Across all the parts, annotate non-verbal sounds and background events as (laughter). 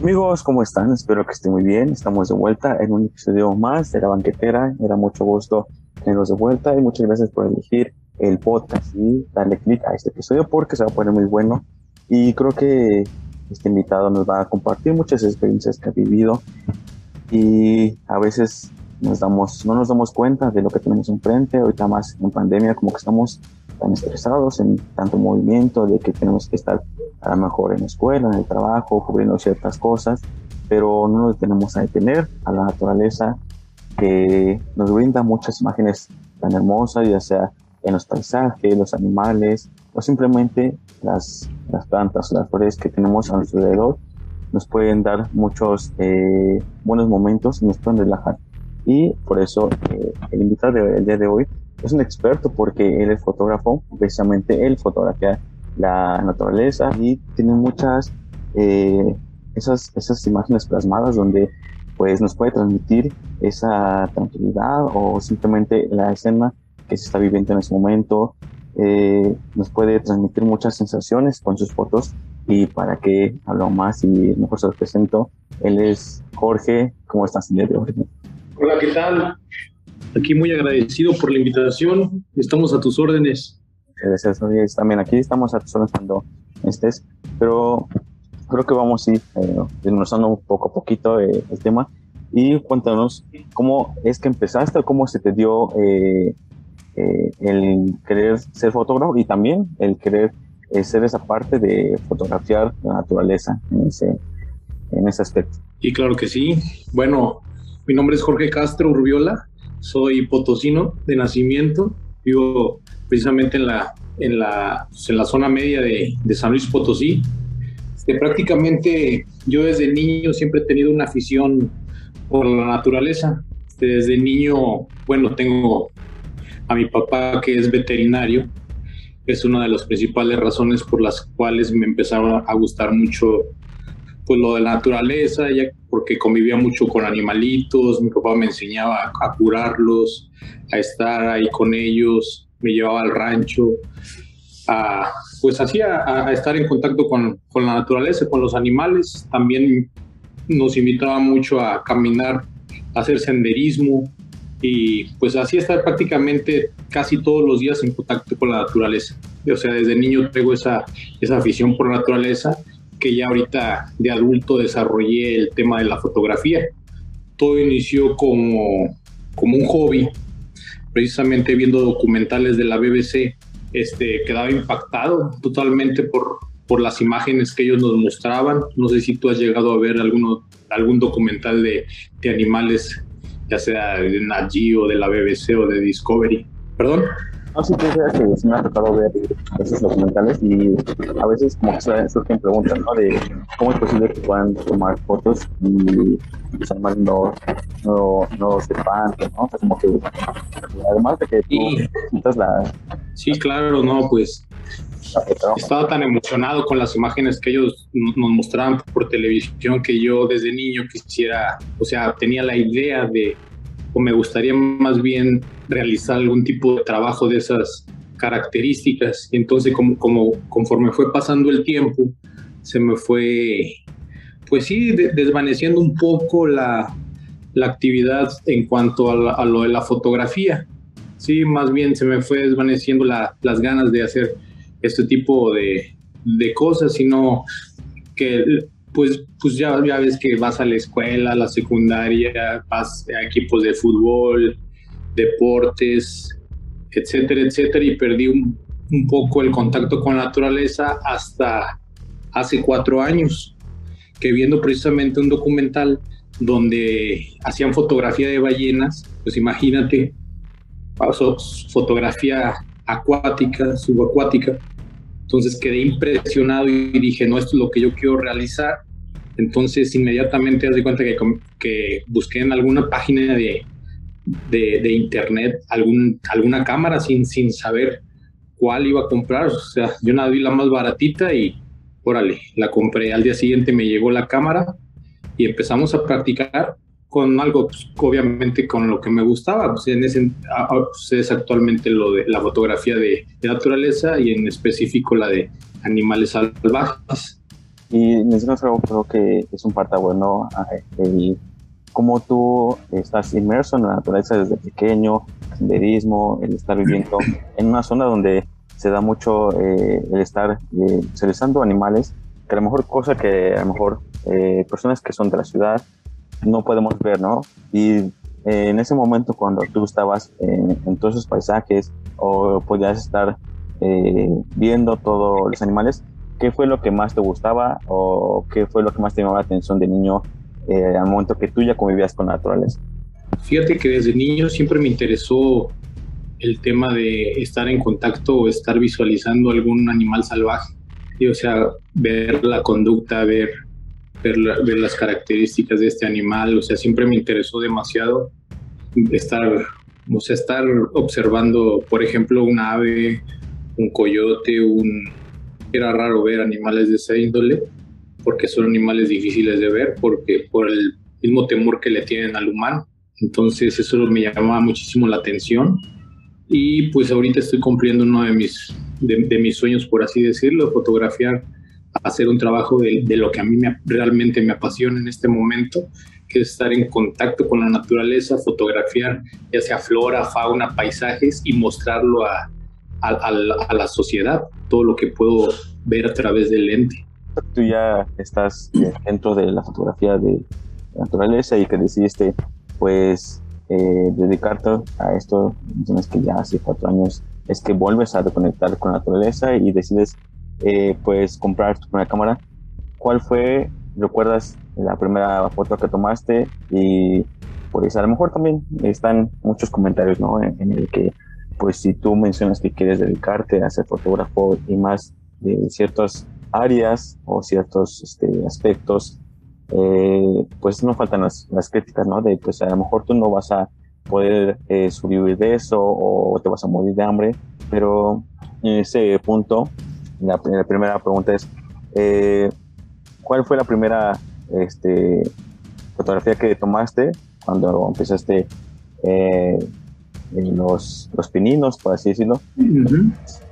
Amigos, ¿cómo están? Espero que estén muy bien. Estamos de vuelta en un episodio más de La Banquetera. Era mucho gusto tenerlos de vuelta y muchas gracias por elegir el podcast y darle clic a este episodio porque se va a poner muy bueno. Y creo que este invitado nos va a compartir muchas experiencias que ha vivido y a veces nos damos, no nos damos cuenta de lo que tenemos enfrente. Ahorita más en pandemia, como que estamos tan estresados en tanto movimiento de que tenemos que estar a lo mejor en la escuela, en el trabajo, cubriendo ciertas cosas, pero no nos tenemos a detener a la naturaleza que nos brinda muchas imágenes tan hermosas, ya sea en los paisajes, los animales o simplemente las, las plantas las flores que tenemos a nuestro alrededor nos pueden dar muchos eh, buenos momentos y nos pueden relajar. Y por eso eh, el invitado del día de hoy es un experto porque él es fotógrafo, precisamente él fotografía la naturaleza y tiene muchas eh, esas, esas imágenes plasmadas donde pues nos puede transmitir esa tranquilidad o simplemente la escena que se está viviendo en ese momento. Eh, nos puede transmitir muchas sensaciones con sus fotos y para que hablo más y mejor se lo presento, él es Jorge. ¿Cómo estás, Jorge? Hola, ¿qué tal? Aquí muy agradecido por la invitación. Estamos a tus órdenes. Gracias, También aquí estamos a tus cuando estés. Pero creo que vamos a ir eh, desmenuzando poco a poquito eh, el tema. Y cuéntanos cómo es que empezaste, cómo se te dio eh, eh, el querer ser fotógrafo y también el querer ser esa parte de fotografiar la naturaleza en ese, en ese aspecto. Y claro que sí. Bueno, mi nombre es Jorge Castro Urbiola soy potosino de nacimiento, vivo precisamente en la, en la, pues, en la zona media de, de San Luis Potosí. Este, prácticamente yo desde niño siempre he tenido una afición por la naturaleza. Este, desde niño, bueno, tengo a mi papá que es veterinario. Es una de las principales razones por las cuales me empezaron a gustar mucho pues lo de la naturaleza, ya porque convivía mucho con animalitos, mi papá me enseñaba a, curarlos, a estar ahí con ellos, me llevaba al rancho, a, pues así a, estar en contacto con, con, la naturaleza, con los animales. También nos invitaba mucho a caminar, a hacer senderismo y pues así estar prácticamente casi todos los días en contacto con la naturaleza. O sea, desde niño tengo esa, esa afición por la naturaleza que ya ahorita de adulto desarrollé el tema de la fotografía. Todo inició como, como un hobby, precisamente viendo documentales de la BBC, este, quedaba impactado totalmente por, por las imágenes que ellos nos mostraban. No sé si tú has llegado a ver alguno, algún documental de, de animales, ya sea de Nat o de la BBC o de Discovery. ¿Perdón? No, sí, que sí me ha tocado ver esos documentales y a veces como que surgen preguntas, ¿no? De cómo es posible que puedan tomar fotos y los animales no, no, no se espanten, ¿no? O sea, como que además de que tú sí. la... Sí, claro, no, pues estaba tan emocionado con las imágenes que ellos nos mostraban por televisión que yo desde niño quisiera, o sea, tenía la idea de o me gustaría más bien realizar algún tipo de trabajo de esas características. Entonces, como, como conforme fue pasando el tiempo, se me fue, pues sí, desvaneciendo un poco la, la actividad en cuanto a, lo de la fotografía. Sí, más bien se me fue desvaneciendo las ganas de hacer este tipo de, de cosas, sino que pues, pues ya, ya ves que vas a la escuela, a la secundaria, vas a equipos de fútbol, deportes, etcétera, etcétera, y perdí un, un poco el contacto con la naturaleza hasta hace cuatro años, que viendo precisamente un documental donde hacían fotografía de ballenas, pues imagínate, fotografía acuática, subacuática, entonces quedé impresionado y dije, no, esto es lo que yo quiero realizar. Entonces inmediatamente me di cuenta que, que busqué en alguna página de, de, internet alguna cámara sin, sin saber cuál iba a comprar. O sea, yo nada vi la más baratita y órale, la compré. Al día siguiente me llegó la cámara y empezamos a practicar con algo, pues, obviamente con lo que me gustaba, pues, en ese, pues, es actualmente lo de la fotografía de, naturaleza y en específico la de animales salvajes. Y mencionas algo creo que es un parte bueno, el cómo tú estás inmerso en la naturaleza desde pequeño, senderismo, el estar viviendo en una zona donde se da mucho eh, el estar eh, utilizando animales, que a lo mejor cosa que a lo mejor eh, personas que son de la ciudad no podemos ver, ¿no? Y eh, en ese momento cuando tú estabas en, en todos esos paisajes o podías estar viendo todos los animales, ¿qué fue lo que más te gustaba o qué fue lo que más te llamaba la atención de niño al momento que tú ya convivías con la naturaleza? Fíjate que desde niño siempre me interesó el tema de estar en contacto o estar visualizando algún animal salvaje. Y, o sea, ver la conducta, ver, ver, las características de este animal. O sea, siempre me interesó demasiado estar, o sea, estar observando, por ejemplo, un ave, un coyote, un... Era raro ver animales de esa índole porque son animales difíciles de ver, porque por el mismo temor que le tienen al humano. Entonces eso me llamaba muchísimo la atención y pues ahorita estoy cumpliendo uno de mis, de, mis sueños, por así decirlo, fotografiar, hacer un trabajo de, de lo que a mí me, realmente me apasiona en este momento, que es estar en contacto con la naturaleza, fotografiar ya sea flora, fauna, paisajes y mostrarlo a, a, a, la sociedad, todo lo que puedo ver a través del lente. Tú ya estás dentro de la fotografía de naturaleza y que decidiste pues eh, dedicarte a esto, tienes que ya hace cuatro años es que vuelves a reconectar con la naturaleza y decides eh, pues comprar tu primera cámara. ¿Cuál fue, recuerdas, la primera foto que tomaste? Y pues a lo mejor también están muchos comentarios, ¿no? En, el que pues si tú mencionas que quieres dedicarte a ser fotógrafo y más de ciertas áreas o ciertos este, aspectos eh, pues no faltan las, críticas, ¿no? De pues a lo mejor tú no vas a poder eh, sobrevivir de eso o te vas a morir de hambre, pero en ese punto, la, primera pregunta es, eh, ¿cuál fue la primera este, fotografía que tomaste cuando empezaste eh, los, los pininos, por así decirlo?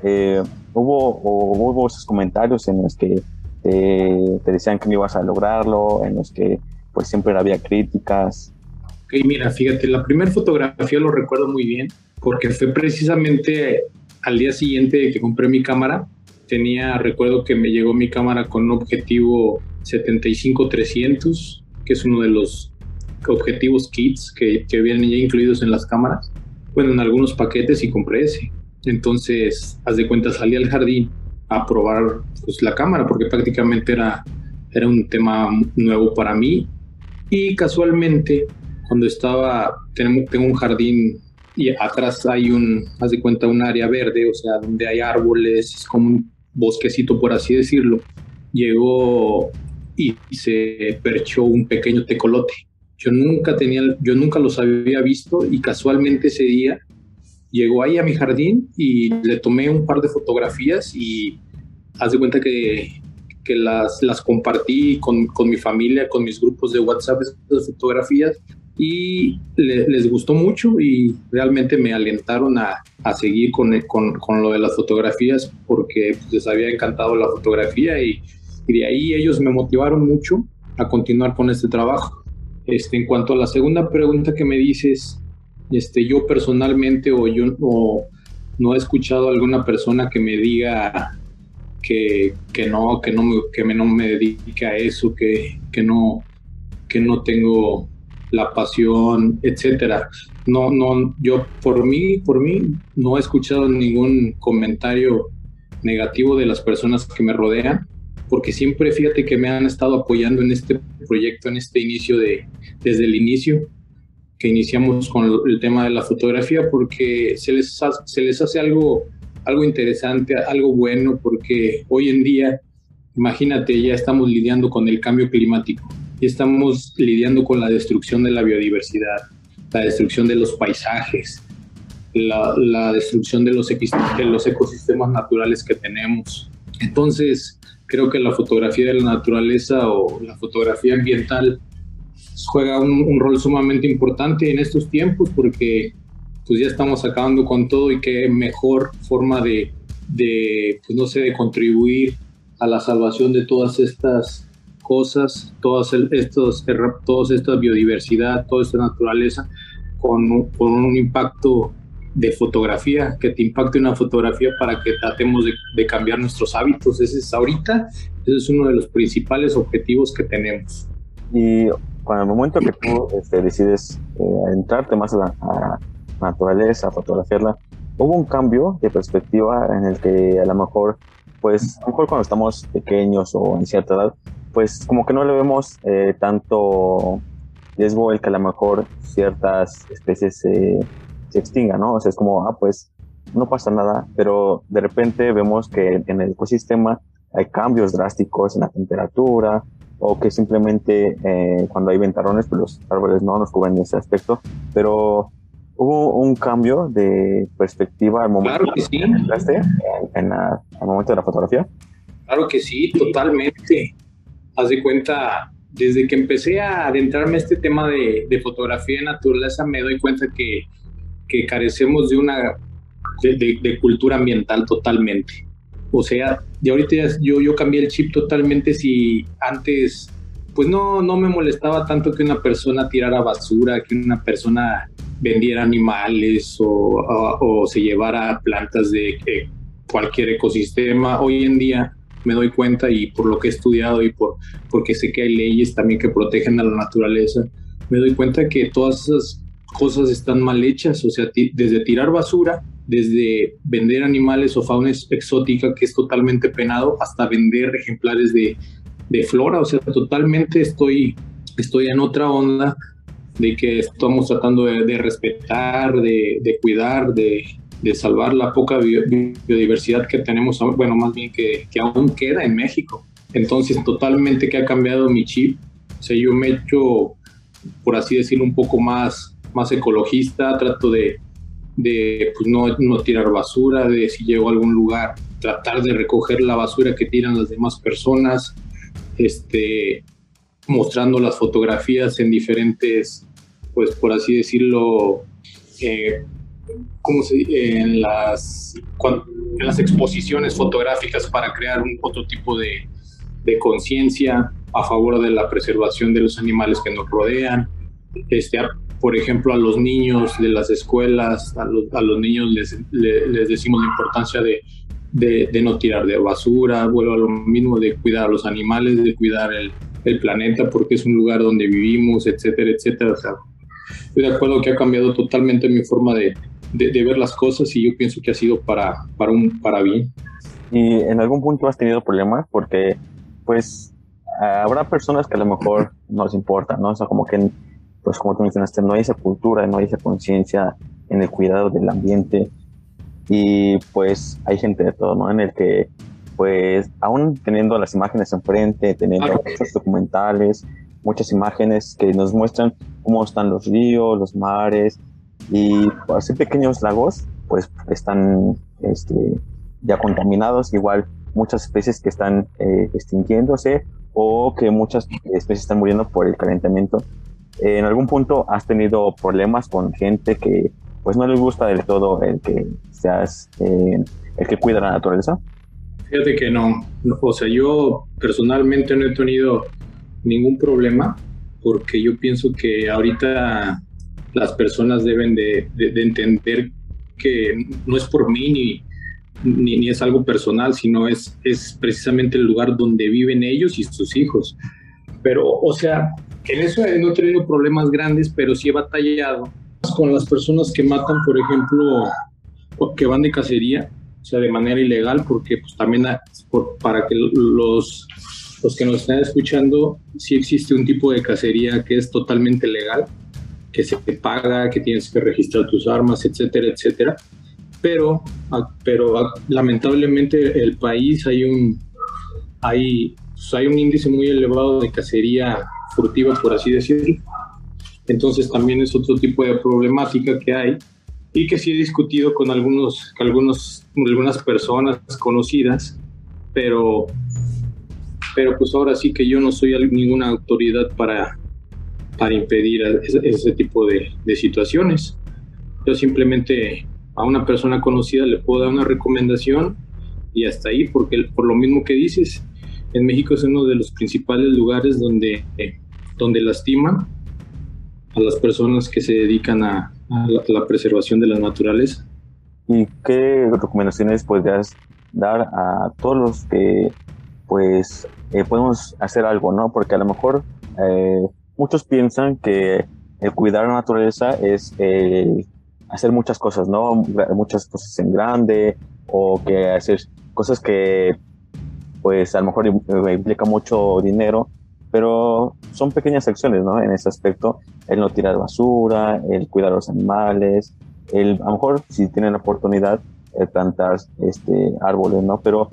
eh, hubo, hubo esos comentarios en los que te decían que no ibas a lograrlo, en los que pues siempre había críticas. Ok, mira, fíjate, la primera fotografía lo recuerdo muy bien, porque fue precisamente al día siguiente de que compré mi cámara. Tenía, recuerdo que me llegó mi cámara con un objetivo 75-300, que es uno de los objetivos kits que, que vienen ya incluidos en las cámaras. Bueno, en algunos paquetes y compré ese. Entonces, haz de cuenta, salí al jardín a probar pues, la cámara, porque prácticamente era, era un tema nuevo para mí. Y casualmente, cuando estaba, tengo, tengo un jardín y atrás hay un, haz de cuenta, un área verde, o sea, donde hay árboles, es como un bosquecito, por así decirlo. Llegó y se perchó un pequeño tecolote. Yo nunca tenía, yo nunca los había visto y casualmente ese día llegó ahí a mi jardín y le tomé un par de fotografías y haz de cuenta que, que las, las compartí con, con, mi familia, con mis grupos de WhatsApp, esas fotografías, y les gustó mucho y realmente me alentaron a, a seguir con, con, con, lo de las fotografías porque pues, les había encantado la fotografía y, y, de ahí ellos me motivaron mucho a continuar con este trabajo. Este, en cuanto a la segunda pregunta que me dices, este, yo personalmente o yo no he escuchado a alguna persona que me diga que, que no, que no, me, que me dedique a eso, que, que, no, que no tengo la pasión, etcétera. No, no, yo por mí, por mí, no he escuchado ningún comentario negativo de las personas que me rodean, porque siempre fíjate que me han estado apoyando en este proyecto, en este inicio de, desde el inicio que iniciamos con el tema de la fotografía, porque se les, se les hace algo, algo interesante, algo bueno, porque hoy en día, imagínate, ya estamos lidiando con el cambio climático y estamos lidiando con la destrucción de la biodiversidad, la destrucción de los paisajes, la, la destrucción de los, de los ecosistemas naturales que tenemos. Entonces, creo que la fotografía de la naturaleza o la fotografía ambiental juega un, rol sumamente importante en estos tiempos porque pues ya estamos acabando con todo y qué mejor forma de, de pues no sé, de contribuir a la salvación de todas estas cosas, todas estos, toda esta biodiversidad, toda esta naturaleza, con, con un impacto de fotografía, que te impacte una fotografía para que tratemos de, cambiar nuestros hábitos. Ese es ahorita, ese es uno de los principales objetivos que tenemos. Y cuando el momento que tú este, decides eh, entrarte más a la, naturaleza, a fotografiarla, hubo un cambio de perspectiva en el que a lo mejor, pues, a lo mejor cuando estamos pequeños o en cierta edad, pues como que no le vemos eh, tanto riesgo el que a lo mejor ciertas especies se se extinga, ¿no? O sea, es como, ah, pues no pasa nada, pero de repente vemos que en el ecosistema hay cambios drásticos en la temperatura o que simplemente eh, cuando hay ventarrones, pues los árboles no nos cubren ese aspecto, pero hubo un cambio de perspectiva al momento claro que sí. en, al momento de la fotografía. Claro que sí, totalmente. Haz de cuenta, desde que empecé a adentrarme a este tema de, de fotografía de naturaleza, me doy cuenta que que carecemos de una de, cultura ambiental totalmente. O sea, de ahorita yo, yo cambié el chip totalmente si antes, pues no, no me molestaba tanto que una persona tirara basura, que una persona vendiera animales o, o, se llevara plantas de cualquier ecosistema. Hoy en día me doy cuenta y por lo que he estudiado y por porque sé que hay leyes también que protegen a la naturaleza, me doy cuenta que todas esas cosas están mal hechas, o sea, desde tirar basura, desde vender animales o fauna exótica que es totalmente penado, hasta vender ejemplares de, flora, o sea, totalmente estoy, estoy en otra onda de que estamos tratando de, respetar, de, cuidar, de, salvar la poca biodiversidad que tenemos, bueno, más bien que, que aún queda en México. Entonces, totalmente que ha cambiado mi chip. O sea, yo me he hecho, por así decirlo, un poco más más ecologista, trato de, pues no, tirar basura, de si llego a algún lugar, tratar de recoger la basura que tiran las demás personas, este, mostrando las fotografías en diferentes, pues por así decirlo, eh, ¿cómo se, en, las, en las exposiciones fotográficas para crear un otro tipo de, de conciencia a favor de la preservación de los animales que nos rodean, este, por ejemplo, a los niños de las escuelas, a los, a los niños les, les, decimos la importancia de, de, no tirar de basura, vuelvo a lo mismo de cuidar a los animales, de cuidar el, el planeta porque es un lugar donde vivimos, etcétera, etcétera. O sea, estoy de acuerdo que ha cambiado totalmente mi forma de, de, ver las cosas y yo pienso que ha sido para, para, un, para bien. ¿Y en algún punto has tenido problemas? Porque, pues, habrá personas que a lo mejor no les importa, ¿no? O sea, como que pues como tú mencionaste, no hay esa cultura, no hay esa conciencia en el cuidado del ambiente. Y pues hay gente de todo, ¿no? En el que pues aún teniendo las imágenes enfrente, teniendo muchos documentales, muchas imágenes que nos muestran cómo están los ríos, los mares y así pequeños lagos pues están este, ya contaminados, igual muchas especies que están eh, extinguiéndose o que muchas especies están muriendo por el calentamiento ¿En algún punto has tenido problemas con gente que pues no les gusta del todo el que seas eh, el que cuida la naturaleza? Fíjate que no. O sea, yo personalmente no he tenido ningún problema porque yo pienso que ahorita las personas deben de, entender que no es por mí ni, ni, ni, es algo personal, sino es, es precisamente el lugar donde viven ellos y sus hijos. Pero, o sea, en eso no he tenido problemas grandes, pero sí he batallado con las personas que matan, por ejemplo, que van de cacería, o sea, de manera ilegal, porque pues también para que los, los que nos están escuchando, sí existe un tipo de cacería que es totalmente legal, que se te paga, que tienes que registrar tus armas, etcétera, etcétera. Pero, pero lamentablemente el país hay un, hay, pues, hay un índice muy elevado de cacería furtiva, por así decirlo. Entonces también es otro tipo de problemática que hay y que sí he discutido con algunos, algunos, algunas personas conocidas, pero, pero pues ahora sí que yo no soy ninguna autoridad para, para impedir ese, tipo de, de situaciones. Yo simplemente a una persona conocida le puedo dar una recomendación y hasta ahí, porque por lo mismo que dices, en México es uno de los principales lugares donde, donde lastiman a las personas que se dedican a, la, preservación de la naturaleza. ¿Y qué recomendaciones podrías dar a todos los que pues eh, podemos hacer algo, ¿no? Porque a lo mejor eh, muchos piensan que el cuidar la naturaleza es hacer muchas cosas, ¿no? Muchas cosas en grande o que hacer cosas que pues a lo mejor implica mucho dinero, pero son pequeñas acciones, ¿no? En ese aspecto, el no tirar basura, el cuidar a los animales, el, a lo mejor si tienen la oportunidad, el plantar este, árboles, ¿no? Pero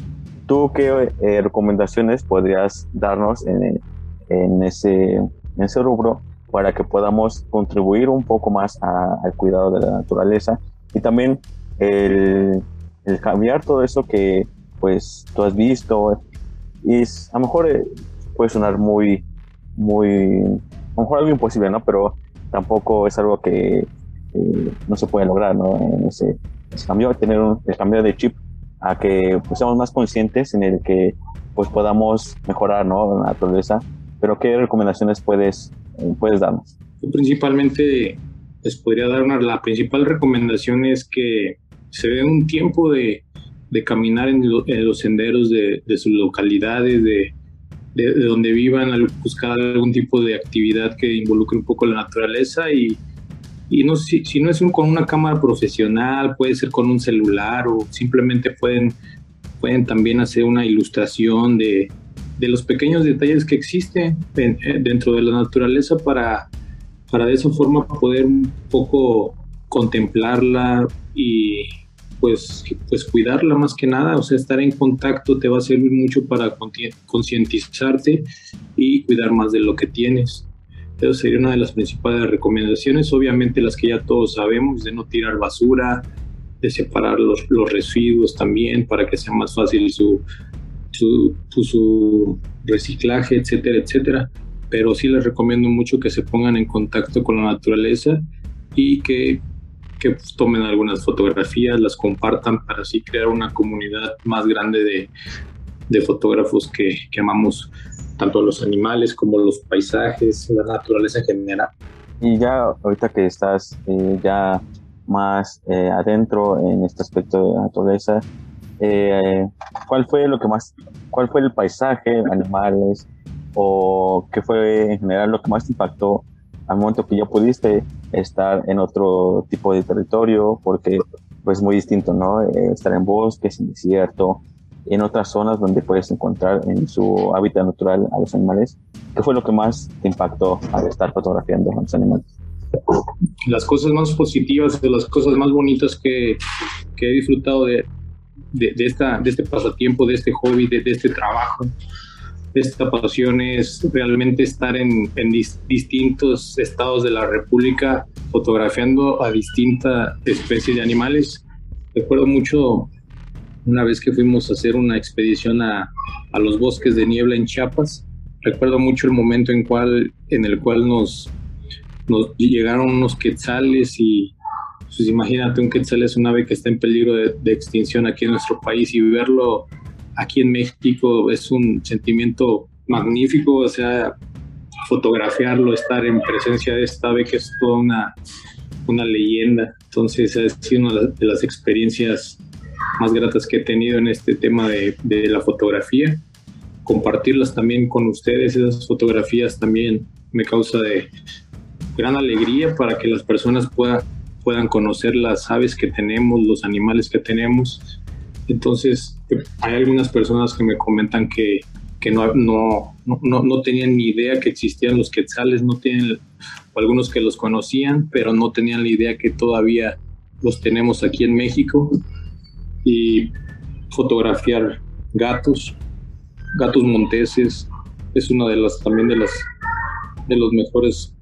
tú, ¿qué eh, recomendaciones podrías darnos en, en, ese, en ese rubro para que podamos contribuir un poco más al cuidado de la naturaleza y también el, el cambiar todo eso que pues tú has visto y a lo mejor eh, puede sonar muy, muy, a lo mejor algo imposible, ¿no? Pero tampoco es algo que eh, no se puede lograr, ¿no? En ese, cambio, tener un, el cambio de chip a que pues, seamos más conscientes en el que pues podamos mejorar, ¿no? La naturaleza. Pero ¿qué recomendaciones puedes, eh, puedes darnos? Principalmente les podría dar una, la principal recomendación es que se den un tiempo de, de caminar en, los senderos de, sus localidades, de, de, donde vivan, buscar algún tipo de actividad que involucre un poco la naturaleza y, y no si, si no es con una cámara profesional, puede ser con un celular o simplemente pueden, pueden también hacer una ilustración de, de los pequeños detalles que existen eh, dentro de la naturaleza para, para de esa forma poder un poco contemplarla y, pues, pues cuidarla más que nada, o sea, estar en contacto te va a servir mucho para concientizarte y cuidar más de lo que tienes. Eso sería una de las principales recomendaciones, obviamente las que ya todos sabemos, de no tirar basura, de separar los, los residuos también para que sea más fácil su, su, su reciclaje, etcétera, etcétera. Pero sí les recomiendo mucho que se pongan en contacto con la naturaleza y que que tomen algunas fotografías, las compartan para así crear una comunidad más grande de, de fotógrafos que, que, amamos tanto los animales como los paisajes, la naturaleza en general. Y ya ahorita que estás eh, ya más eh, adentro en este aspecto de la naturaleza, eh, ¿cuál fue lo que más, cuál fue el paisaje, animales o qué fue en general lo que más te impactó al momento que ya pudiste estar en otro tipo de territorio, porque pues muy distinto, ¿no? Eh, estar en bosques, en desierto, en otras zonas donde puedes encontrar en su hábitat natural a los animales. ¿Qué fue lo que más te impactó al estar fotografiando a los animales? Las cosas más positivas, las cosas más bonitas que, que he disfrutado de, de, esta, de este pasatiempo, de este hobby, de, de este trabajo, esta pasión es realmente estar en, distintos estados de la República fotografiando a distintas especies de animales. Recuerdo mucho una vez que fuimos a hacer una expedición a, los bosques de niebla en Chiapas. Recuerdo mucho el momento en, el cual nos, nos llegaron unos quetzales y pues imagínate un quetzal es un ave que está en peligro de, de extinción aquí en nuestro país y verlo aquí en México es un sentimiento magnífico, o sea, fotografiarlo, estar en presencia de esta ave que es toda una, una leyenda. Entonces, ha sido una de las experiencias más gratas que he tenido en este tema de, de la fotografía. Compartirlas también con ustedes, esas fotografías también me causa de gran alegría para que las personas puedan puedan conocer las aves que tenemos, los animales que tenemos entonces, hay algunas personas que me comentan que, que no, no, no, no, tenían ni idea que existían los quetzales, no tienen, o algunos que los conocían, pero no tenían la idea que todavía los tenemos aquí en México. Y fotografiar gatos, gatos monteses, es uno de las también de las de los mejores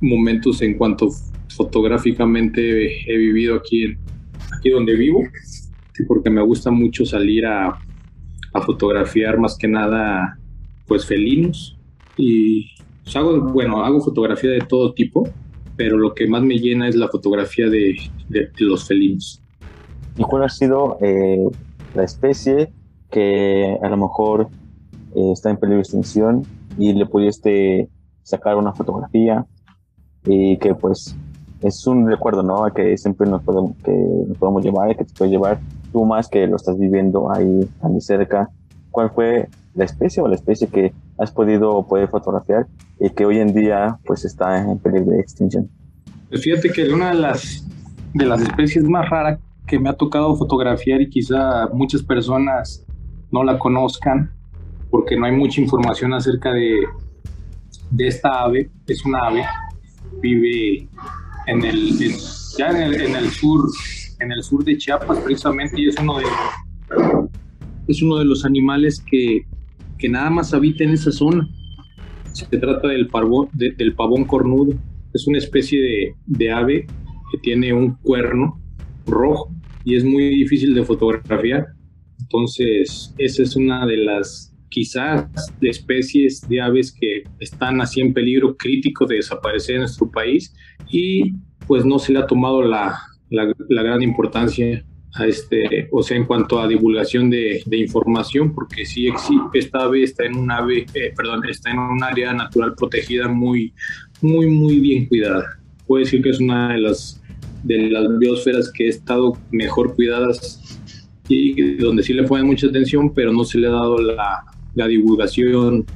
momentos en cuanto fotográficamente he vivido aquí aquí donde vivo porque me gusta mucho salir a, fotografiar más que nada pues felinos y pues, hago, bueno, hago fotografía de todo tipo, pero lo que más me llena es la fotografía de, los felinos. ¿Y cuál ha sido eh, la especie que a lo mejor eh, está en peligro de extinción y le pudiste sacar una fotografía y que pues es un recuerdo, ¿no? Que siempre nos podemos, que nos podemos llevar, que te puedes llevar tú más que lo estás viviendo ahí, ahí cerca. ¿Cuál fue la especie o la especie que has podido poder fotografiar y que hoy en día pues está en peligro de extinción? Pues fíjate que una de las, de las especies más raras que me ha tocado fotografiar y quizá muchas personas no la conozcan porque no hay mucha información acerca de, de esta ave. Es una ave, vive en el, ya en el, en el, sur, en el sur de Chiapas precisamente y es uno de, es uno de los animales que, que nada más habita en esa zona. Se trata del, parvo, del pavón cornudo. Es una especie de, de ave que tiene un cuerno rojo y es muy difícil de fotografiar. Entonces, esa es una de las quizás de especies de aves que están así en peligro crítico de desaparecer en nuestro país y pues no se le ha tomado la, la, gran importancia a este, o sea, en cuanto a divulgación de, de información, porque sí existe, esta ave está en un ave, eh, perdón, está en un área natural protegida muy, muy, muy bien cuidada. Puedo decir que es una de las, de las biosferas que he estado mejor cuidadas y donde sí le ponen mucha atención, pero no se le ha dado la, la divulgación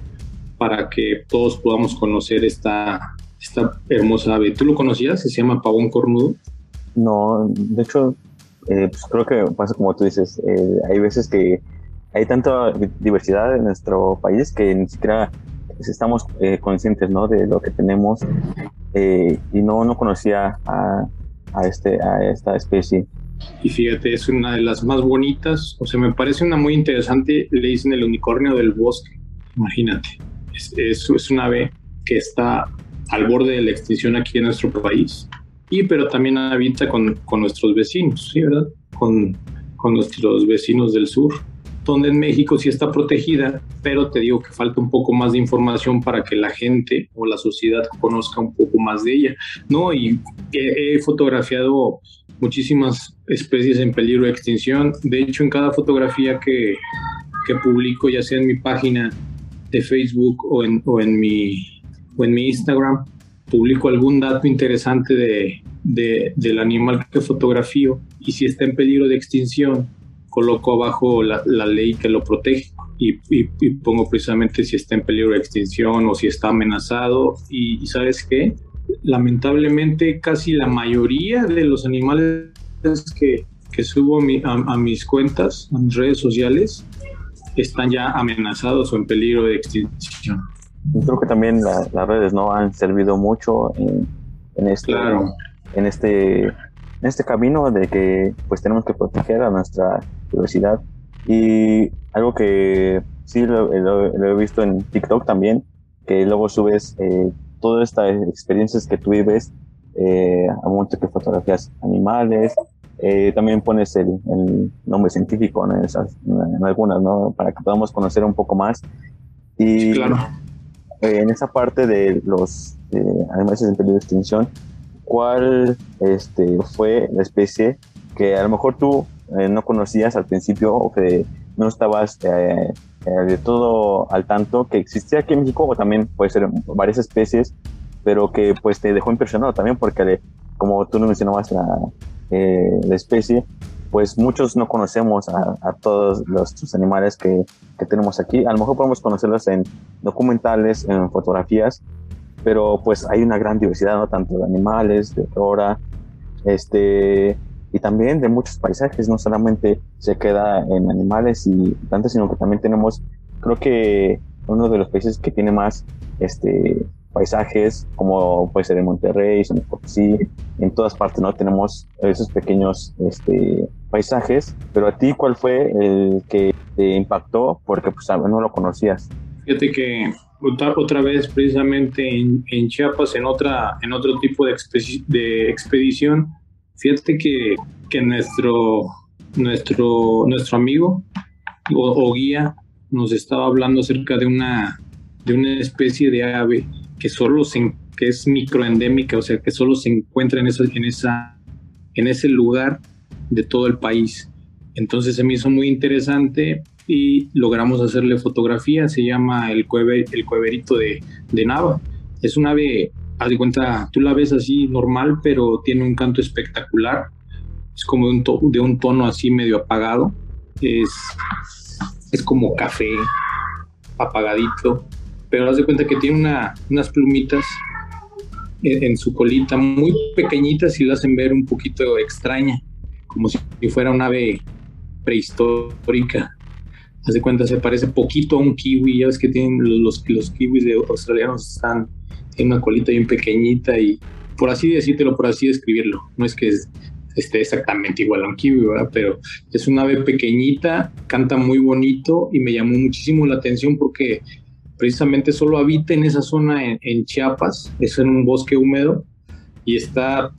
para que todos podamos conocer esta, esta hermosa ave. ¿Tú lo conocías? Se llama pavón cornudo. No, de hecho, eh, pues creo que pasa como tú dices, eh, hay veces que hay tanta diversidad en nuestro país que ni siquiera estamos eh, conscientes ¿no? de lo que tenemos y no, no conocía a, a, este, a esta especie. Y fíjate, es una de las más bonitas, o sea, me parece una muy interesante, le dicen el unicornio del bosque, imagínate, es, es, es una ave que está al borde de la extinción aquí en nuestro país, y pero también habita con, con nuestros vecinos, ¿sí, verdad? Con, con nuestros vecinos del sur, donde en México sí está protegida, pero te digo que falta un poco más de información para que la gente o la sociedad conozca un poco más de ella, ¿no? Y he, he fotografiado muchísimas especies en peligro de extinción. De hecho, en cada fotografía que, que publico, ya sea en mi página de Facebook o en, o en, mi, o en mi Instagram, publico algún dato interesante de, de, del animal que fotografío y si está en peligro de extinción, coloco abajo la, la ley que lo protege y, pongo precisamente si está en peligro de extinción o si está amenazado y, sabes qué, lamentablemente casi la mayoría de los animales que, que subo a, mis cuentas, a mis redes sociales, están ya amenazados o en peligro de extinción. Creo que también las redes no han servido mucho en, en este, en este, en este camino de que pues tenemos que proteger a nuestra diversidad y algo que sí lo, he visto en TikTok también, que luego subes eh, todas estas experiencias que tú vives, eh, a momento que fotografías animales, eh, también pones el, nombre científico en, esas, en, algunas, ¿no? Para que podamos conocer un poco más. Y claro. Eh, en esa parte de los animales en peligro de extinción, ¿cuál este, fue la especie que a lo mejor tú no conocías al principio o que no estabas eh, de todo al tanto que existía aquí en México o también puede ser varias especies, pero que pues te dejó impresionado también porque como tú no mencionabas la, eh, la especie, pues muchos no conocemos a, todos los, animales que, que, tenemos aquí. A lo mejor podemos conocerlos en documentales, en fotografías, pero pues hay una gran diversidad, ¿no? Tanto de animales, de flora, este, y también de muchos paisajes, no solamente se queda en animales y plantas, sino que también tenemos, creo que uno de los países que tiene más este, paisajes, como puede ser en Monterrey, en en todas partes, ¿no? Tenemos esos pequeños este, paisajes, pero a ti, ¿cuál fue el que te impactó? Porque pues no lo conocías. Fíjate que otra, otra vez, precisamente en, Chiapas, en, otra, en otro tipo de, expedición, Fíjate que, que nuestro, nuestro, nuestro amigo o, guía nos estaba hablando acerca de una, de una especie de ave que solo se, que es microendémica, o sea, que solo se encuentra en, esa, en, esa, en ese lugar de todo el país. Entonces se me hizo muy interesante y logramos hacerle fotografía, se llama el, cueve, el cueverito de, de Nava. Es un ave, haz de cuenta, tú la ves así normal, pero tiene un canto espectacular, es como de un, de un tono así medio apagado, es, es como café apagadito, pero haz de cuenta que tiene una, unas plumitas en, su colita muy pequeñitas y la hacen ver un poquito extraña, como si fuera un ave prehistórica. Haz de cuenta, se parece poquito a un kiwi, ya ves que tienen los, los kiwis de australianos están en una colita bien pequeñita y por así decírtelo, por así describirlo, no es que esté exactamente igual a un kiwi, ¿verdad? Pero es una ave pequeñita, canta muy bonito y me llamó muchísimo la atención porque precisamente solo habita en esa zona en, Chiapas, es en un bosque húmedo y está,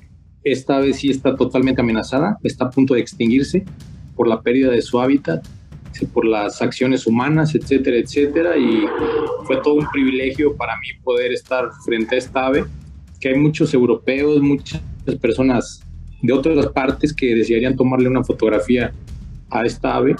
esta vez sí está totalmente amenazada, está a punto de extinguirse por la pérdida de su hábitat, por las acciones humanas, etcétera, etcétera, y fue todo un privilegio para mí poder estar frente a esta ave, que hay muchos europeos, muchas personas de otras partes que desearían tomarle una fotografía a esta ave,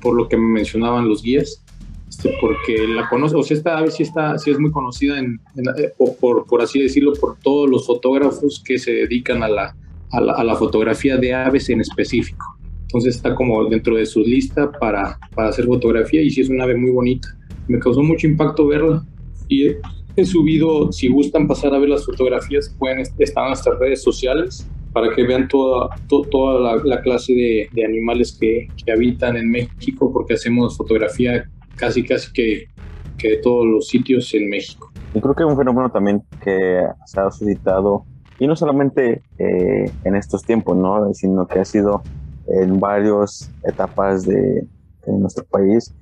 por lo que me mencionaban los guías, este, porque la conoce, o sea, esta ave sí, está, sí es muy conocida, en, eh, por, por, así decirlo, por todos los fotógrafos que se dedican a la, a la, a la fotografía de aves en específico. Entonces está como dentro de su lista para, para hacer fotografía y sí es una ave muy bonita. Me causó mucho impacto verla y he subido, si gustan pasar a ver las fotografías, pueden estar en nuestras redes sociales para que vean toda, toda la, clase de, de animales que, que, habitan en México, porque hacemos fotografía casi casi que, que de todos los sitios en México. Y creo que un fenómeno también que se ha suscitado, y no solamente eh, en estos tiempos, ¿no? sino que ha sido en varias etapas de, nuestro país,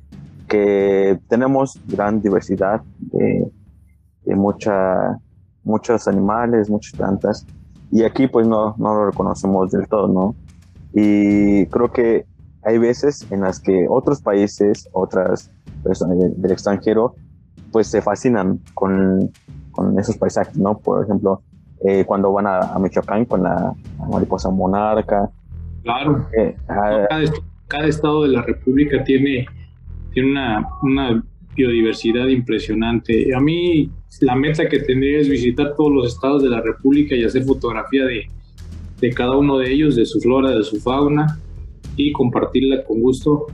que tenemos gran diversidad de, de muchos animales, muchas plantas, y aquí pues no, no lo reconocemos del todo, ¿no? Y creo que hay veces en las que otros países, otras personas del, extranjero, pues se fascinan con, con, esos paisajes, ¿no? Por ejemplo, eh, cuando van a, Michoacán con la, mariposa monarca. Claro. Eh, ah, cada, estado de la República tiene, tiene una, una biodiversidad impresionante. A mí la meta que tendría es visitar todos los estados de la República y hacer fotografía de, de cada uno de ellos, de su flora, de su fauna y compartirla con gusto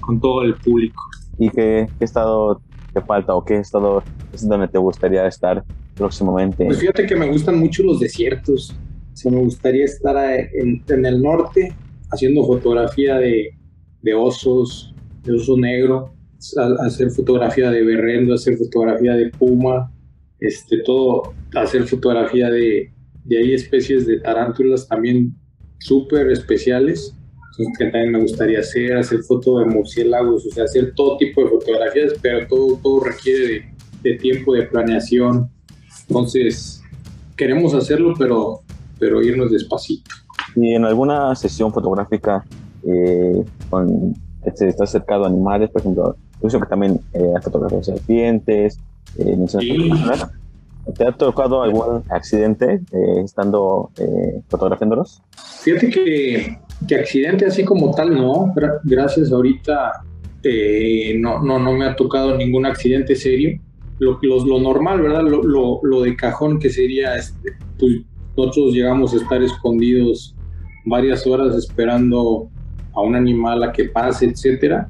con todo el público. ¿Y qué, estado te falta o qué estado es donde te gustaría estar próximamente? Pues fíjate que me gustan mucho los desiertos. me gustaría estar en, el norte haciendo fotografía de, de, osos, de oso negro, hacer fotografía de berrendo, hacer fotografía de puma, este, todo, hacer fotografía de, de especies de tarántulas también súper especiales que también me gustaría hacer, hacer fotos de murciélagos, o sea, hacer todo tipo de fotografías, pero todo, todo requiere de, tiempo, de planeación. Entonces, queremos hacerlo, pero, pero irnos despacito. Y en alguna sesión fotográfica, eh, con, este, está acercado a animales, por ejemplo, yo que también eh, has fotografiado serpientes, eh, sí. ¿Te ha tocado algún accidente eh, estando eh, fotografiándolos? Fíjate que, que, accidente así como tal no, gracias ahorita eh, no, no, no me ha tocado ningún accidente serio. Lo, lo, lo normal, ¿verdad? Lo, lo, lo, de cajón que sería, este, pues, nosotros llegamos a estar escondidos varias horas esperando a un animal a que pase, etcétera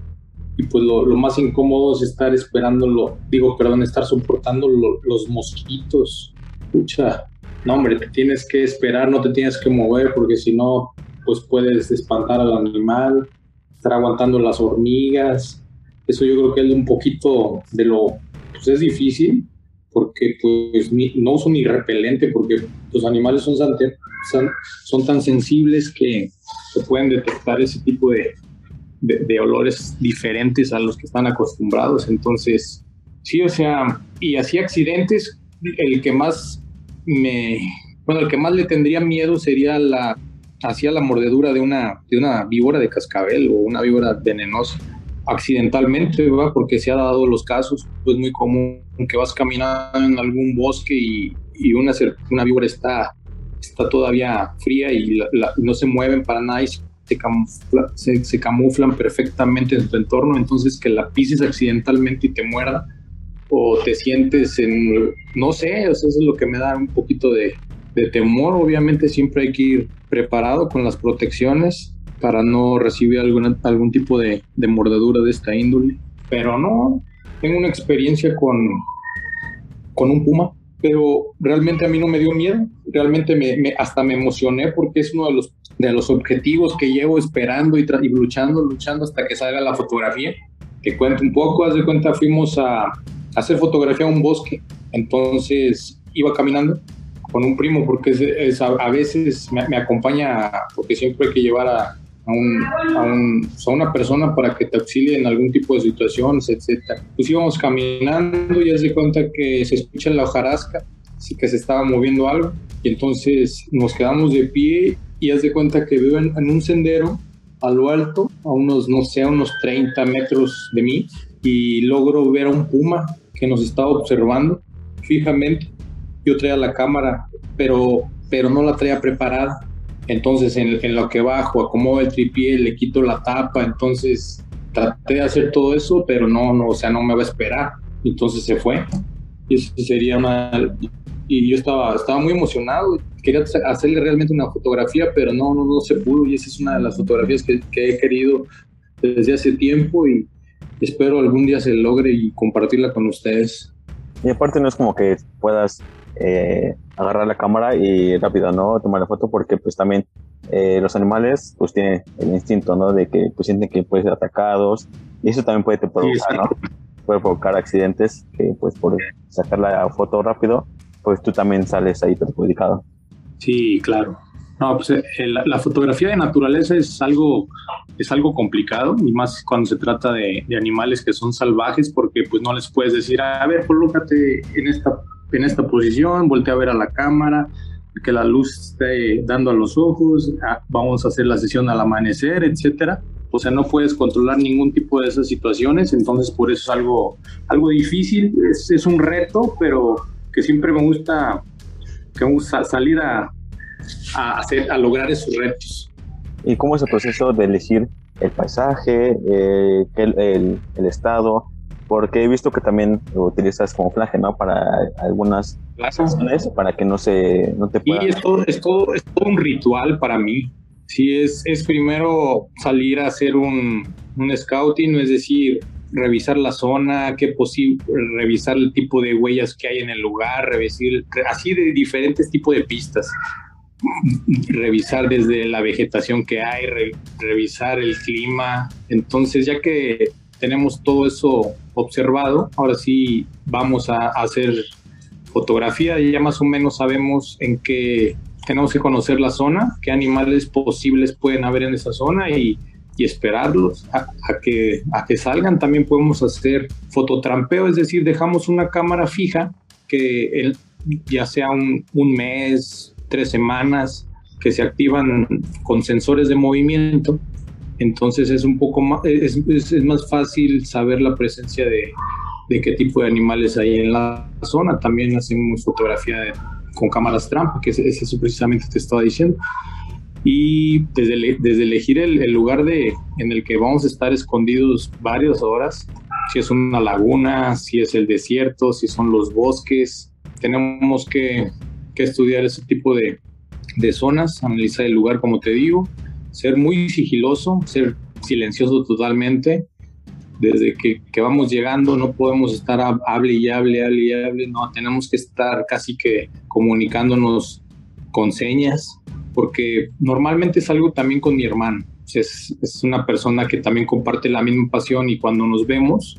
y pues lo, más incómodo es estar esperándolo, digo, perdón, estar soportando los mosquitos. Pucha, no hombre, te tienes que esperar, no te tienes que mover porque si no, pues puedes espantar al animal, estar aguantando las hormigas. Eso yo creo que es un poquito de lo, pues es difícil porque pues no uso ni repelente porque los animales son, son, tan sensibles que se pueden detectar ese tipo de, de, olores diferentes a los que están acostumbrados. Entonces, sí, o sea, y así accidentes, el que más me, bueno, el que más le tendría miedo sería la, hacia la mordedura de una, de una víbora de cascabel o una víbora venenosa accidentalmente, ¿verdad? porque se ha dado los casos, pues muy común que vas caminando en algún bosque y, y una, una víbora está, está todavía fría y no se mueven para nada y se, se, camuflan perfectamente en tu entorno, entonces que la pises accidentalmente y te muerda o te sientes en, no sé, eso es lo que me da un poquito de, de temor. Obviamente siempre hay que ir preparado con las protecciones para no recibir alguna, algún tipo de, de mordedura de esta índole. Pero no, tengo una experiencia con, con un puma, pero realmente a mí no me dio miedo, realmente me, hasta me emocioné porque es uno de los, de los objetivos que llevo esperando y, y luchando, luchando hasta que salga la fotografía. Que cuento un poco, haz de cuenta, fuimos a, hacer fotografía a un bosque, entonces iba caminando con un primo porque es, a, veces me, me, acompaña porque siempre hay que llevar a, a, un, a, un, a, una persona para que te auxilie en algún tipo de situaciones, etcétera. Pues íbamos caminando y se cuenta que se escucha la hojarasca, así que se estaba moviendo algo. Y entonces nos quedamos de pie y haz de cuenta que veo en, en un sendero a lo alto, a unos, no sé, a unos 30 metros de mí, y logro ver a un puma que nos estaba observando fijamente. Yo traía la cámara, pero, pero no la traía preparada. Entonces, en, lo que bajo, acomodo el tripié, le quito la tapa. Entonces, traté de hacer todo eso, pero no, no, o sea, no me va a esperar. Entonces se fue. Y eso sería mal. Y yo estaba, estaba muy emocionado. Quería hacerle realmente una fotografía, pero no, no, no se pudo. Y esa es una de las fotografías que, que he querido desde hace tiempo y espero algún día se logre y compartirla con ustedes. Y aparte no es como que puedas eh, agarrar la cámara y rápido, ¿no? Tomar la foto porque pues también eh, los animales pues tienen el instinto, ¿no? De que pues sienten que pueden ser atacados y eso también puede te provocar, ¿no? Puede provocar accidentes que pues por sacar la foto rápido pues tú también sales ahí perjudicado. Sí, claro. No, pues eh, la, fotografía de naturaleza es algo, es algo complicado y más cuando se trata de, de, animales que son salvajes porque pues no les puedes decir, a ver, colócate en esta en esta posición, voltea a ver a la cámara, que la luz esté dando a los ojos, ah, vamos a hacer la sesión al amanecer, etcétera. O sea, no puedes controlar ningún tipo de esas situaciones, entonces por eso es algo, algo difícil, es, es un reto, pero que siempre me gusta, que me gusta salir a, a, hacer, a lograr esos retos. ¿Y cómo es el proceso de elegir el paisaje, eh, el, el, el estado, porque he visto que también utilizas camuflaje, ¿no? Para algunas situaciones, para que no se no te pueda... Sí, es todo, es todo, es todo un ritual para mí. Sí, es, es primero salir a hacer un, un scouting, es decir, revisar la zona, qué posible, revisar el tipo de huellas que hay en el lugar, revisar, así de diferentes tipos de pistas. Revisar desde la vegetación que hay, revisar el clima. Entonces, ya que tenemos todo eso observado, ahora sí vamos a, hacer fotografía y ya más o menos sabemos en qué tenemos que conocer la zona, qué animales posibles pueden haber en esa zona y, esperarlos a, que, a que salgan. También podemos hacer fototrampeo, es decir, dejamos una cámara fija que el, ya sea un, un mes, tres semanas, que se activan con sensores de movimiento entonces es un poco más, es, es, más fácil saber la presencia de, de, qué tipo de animales hay en la zona. También hacemos fotografía con cámaras trampa, que es, eso precisamente te estaba diciendo. Y desde, desde elegir el, el, lugar de, en el que vamos a estar escondidos varias horas, si es una laguna, si es el desierto, si son los bosques, tenemos que, que estudiar ese tipo de, de zonas, analizar el lugar, como te digo, ser muy sigiloso, ser silencioso totalmente. Desde que, vamos llegando no podemos estar hable y hable, hable y hable, no, tenemos que estar casi que comunicándonos con señas, porque normalmente salgo también con mi hermano. Es, una persona que también comparte la misma pasión y cuando nos vemos,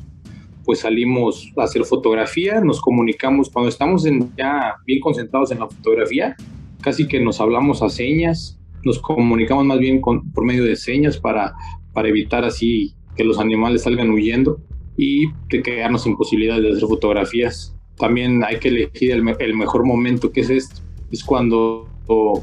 pues salimos a hacer fotografía, nos comunicamos, cuando estamos ya bien concentrados en la fotografía, casi que nos hablamos a señas, nos comunicamos más bien con, por medio de señas para, para evitar así que los animales salgan huyendo y de quedarnos sin posibilidades de hacer fotografías. También hay que elegir el, el mejor momento, que es esto, es cuando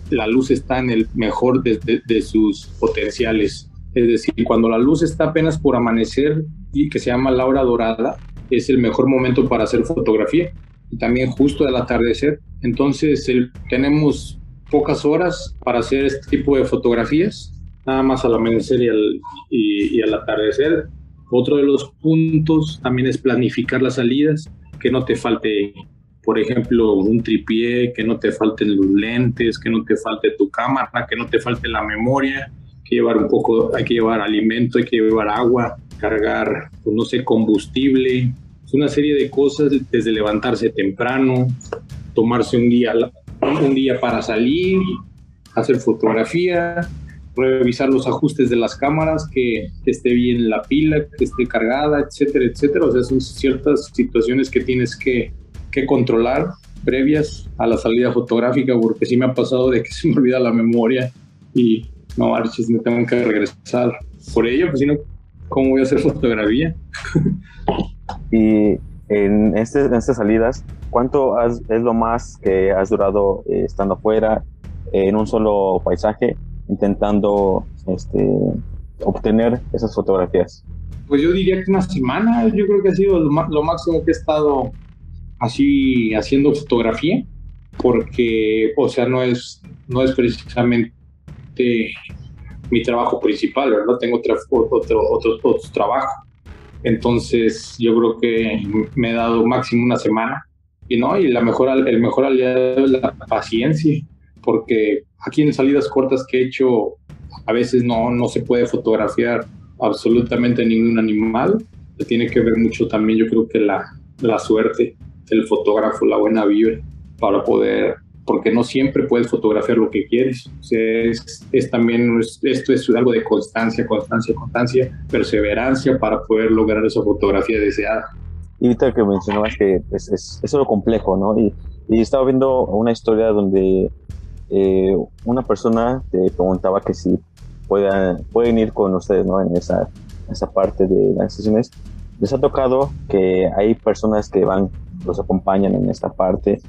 la luz está en el mejor de, de, de, sus potenciales. Es decir, cuando la luz está apenas por amanecer y que se llama la hora dorada, es el mejor momento para hacer fotografía. Y también justo al atardecer. Entonces el, tenemos pocas horas para hacer este tipo de fotografías. nada más al amanecer y al, y atardecer. Otro de los puntos también es planificar las salidas, que no te falte por ejemplo, un tripié, que no te falten los lentes, que no te falte tu cámara, que no te falte la memoria, que llevar un poco, hay que llevar alimento, hay que llevar agua, cargar, pues, no sé, combustible, es una serie de cosas desde levantarse temprano, tomarse un día, un día para salir, hacer fotografía, revisar los ajustes de las cámaras, que, que, esté bien la pila, que esté cargada, etcétera, etcétera. O sea, son ciertas situaciones que tienes que, que controlar previas a la salida fotográfica, porque sí me ha pasado de que (laughs) se me olvida la memoria y no, arches, me tengo que regresar. Por ello, pues si no, ¿cómo voy a hacer fotografía? (laughs) y en, este, en estas salidas, ¿cuánto es lo más que has durado eh, estando afuera en un solo paisaje, intentando este, obtener esas fotografías? Pues yo diría que una semana, yo creo que ha sido lo, lo máximo que he estado así haciendo fotografía, porque, o sea, no es, no es precisamente mi trabajo principal, ¿verdad? Tengo otro, otro, otro, otro trabajo. Entonces, yo creo que me he dado máximo una semana. Y no, y la mejor, el mejor aliado es la paciencia, porque aquí en salidas cortas que he hecho, a veces no, no se puede fotografiar absolutamente ningún animal. Tiene que ver mucho también, yo creo que la, la suerte el fotógrafo la buena vibra para poder, porque no siempre puedes fotografiar lo que quieres. es, también, esto es algo de constancia, constancia, constancia, perseverancia para poder lograr esa fotografía deseada. Y ahorita que mencionabas que es, es, es lo complejo, ¿no? Y, estaba viendo una historia donde eh, una persona te preguntaba que si puedan, pueden ir con ustedes, ¿no? En esa, esa parte de las sesiones. Les ha tocado que hay personas que van los acompañan en esta parte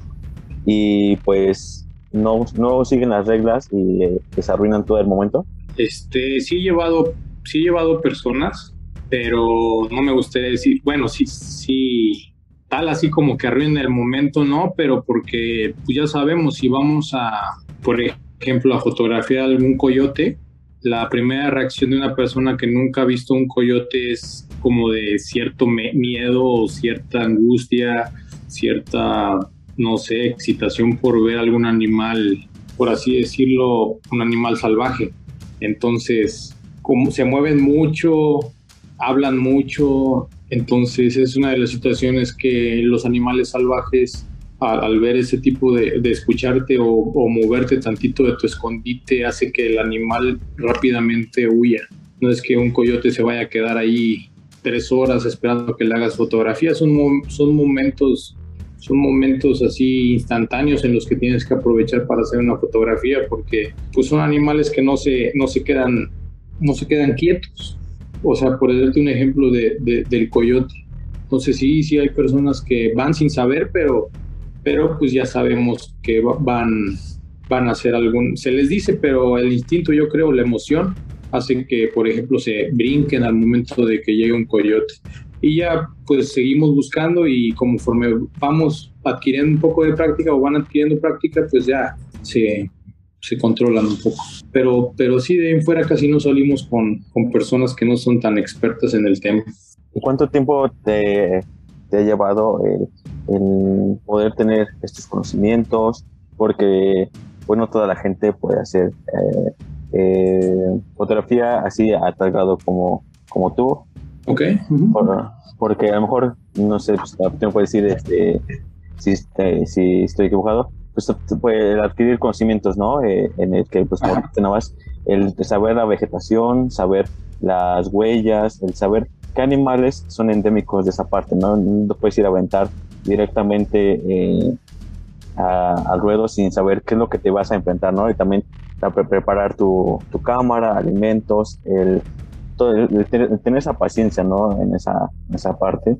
y pues no, no siguen las reglas y eh, desarruinan todo el momento? Este, sí he llevado, sí he llevado personas, pero no me gustaría decir, bueno, sí, sí, tal así como que arruinen el momento, no, pero porque pues ya sabemos, si vamos a, por ejemplo, a fotografiar algún coyote, la primera reacción de una persona que nunca ha visto un coyote es como de cierto miedo o cierta angustia, cierta, no sé, excitación por ver algún animal, por así decirlo, un animal salvaje. Entonces, como se mueven mucho, hablan mucho, entonces es una de las situaciones que los animales salvajes al, ver ese tipo de, escucharte o, o, moverte tantito de tu escondite hace que el animal rápidamente huya. No es que un coyote se vaya a quedar ahí tres horas esperando que le hagas fotografía, son, son momentos son momentos así instantáneos en los que tienes que aprovechar para hacer una fotografía porque pues son animales que no se, no se quedan no se quedan quietos. O sea, por darte un ejemplo de, del coyote. Entonces sí, sí hay personas que van sin saber, pero, pero pues ya sabemos que van, van a hacer algún, se les dice, pero el instinto, yo creo, la emoción, hace que, por ejemplo, se brinquen al momento de que llegue un coyote y ya pues seguimos buscando y conforme vamos adquiriendo un poco de práctica o van adquiriendo práctica, pues ya se, se controlan un poco. Pero, pero sí, de ahí fuera casi no salimos con, con personas que no son tan expertas en el tema. ¿Y cuánto tiempo te, te ha llevado el, el, poder tener estos conocimientos? Porque, bueno, toda la gente puede hacer eh, eh, fotografía así atalgado como, como tú, Ok. porque a lo mejor, no sé, pues, tengo que decir este, si, este, si estoy equivocado, pues puede adquirir conocimientos, ¿no? Eh, en el que, pues, como el saber la vegetación, saber las huellas, el saber qué animales son endémicos de esa parte, ¿no? No puedes ir a aventar directamente eh, al ruedo sin saber qué es lo que te vas a enfrentar, ¿no? Y también preparar tu, tu cámara, alimentos, el tener, esa paciencia, ¿no? En esa, esa parte.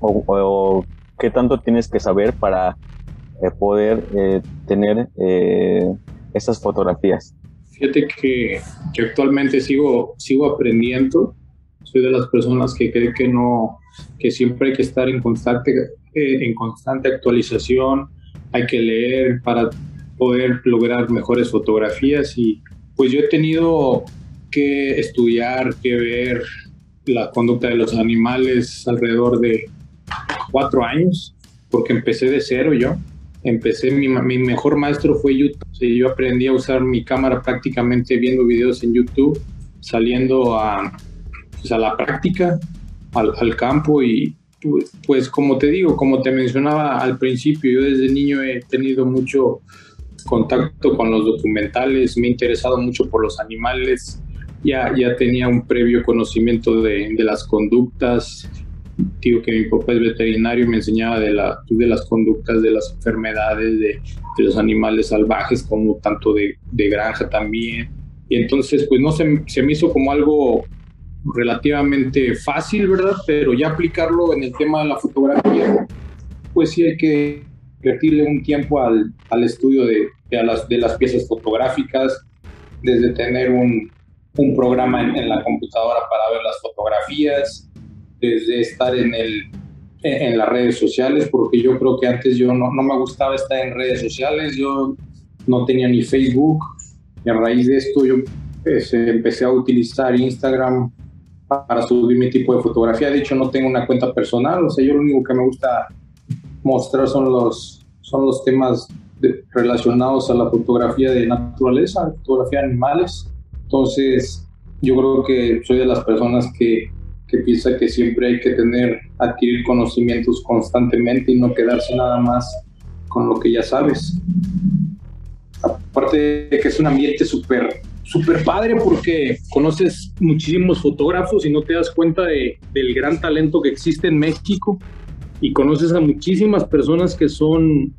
O, qué tanto tienes que saber para eh, poder eh, tener eh, esas fotografías. Fíjate que, que, actualmente sigo, sigo aprendiendo. Soy de las personas que cree que no, que siempre hay que estar en constante, en constante actualización, hay que leer para poder lograr mejores fotografías y pues yo he tenido que estudiar, que ver la conducta de los animales alrededor de cuatro años, porque empecé de cero yo. Empecé, mi, mi mejor maestro fue YouTube. yo aprendí a usar mi cámara prácticamente viendo videos en YouTube, saliendo a, pues, a la práctica, al, al campo y pues, pues como te digo, como te mencionaba al principio, yo desde niño he tenido mucho contacto con los documentales, me he interesado mucho por los animales, ya, ya tenía un previo conocimiento de, de las conductas, digo que mi papá es veterinario y me enseñaba de, la, de las conductas de las enfermedades de, los animales salvajes como tanto de, de, granja también. Y entonces pues no se, se me hizo como algo relativamente fácil, ¿verdad? Pero ya aplicarlo en el tema de la fotografía, pues sí hay que invertirle un tiempo al, al estudio de, de, las, de las piezas fotográficas, desde tener un, un programa en, la computadora para ver las fotografías, desde estar en, el, en, en, las redes sociales, porque yo creo que antes yo no, no me gustaba estar en redes sociales, yo no tenía ni Facebook, y a raíz de esto yo pues, empecé a utilizar Instagram para subir mi tipo de fotografía. De hecho, no tengo una cuenta personal, o sea, yo lo único que me gusta mostrar son los, son los temas de, relacionados a la fotografía de naturaleza, fotografía de animales. Entonces, yo creo que soy de las personas que, que piensa que siempre hay que tener, adquirir conocimientos constantemente y no quedarse nada más con lo que ya sabes. Aparte de que es un ambiente súper súper padre porque conoces muchísimos fotógrafos y no te das cuenta de, del gran talento que existe en México y conoces a muchísimas personas que son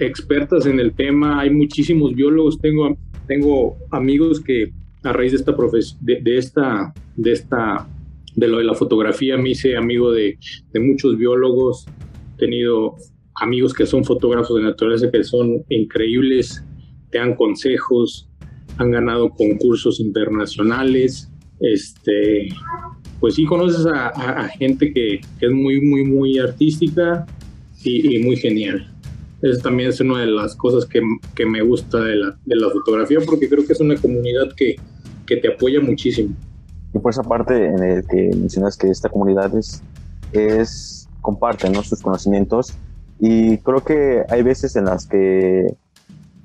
expertas en el tema, hay muchísimos biólogos, tengo, tengo amigos que a raíz de esta de, de, esta, de esta, de lo de la fotografía, me hice amigo de, de muchos biólogos, he tenido amigos que son fotógrafos de naturaleza que son increíbles, te dan consejos, han ganado concursos internacionales, este, pues sí conoces a, gente que, que, es muy, muy, muy artística y, y, muy genial. Eso también es una de las cosas que, que me gusta de la, de la, fotografía porque creo que es una comunidad que, que te apoya muchísimo. Y por esa parte en el que mencionas que esta comunidad es, es comparte ¿no? sus conocimientos. Y creo que hay veces en las que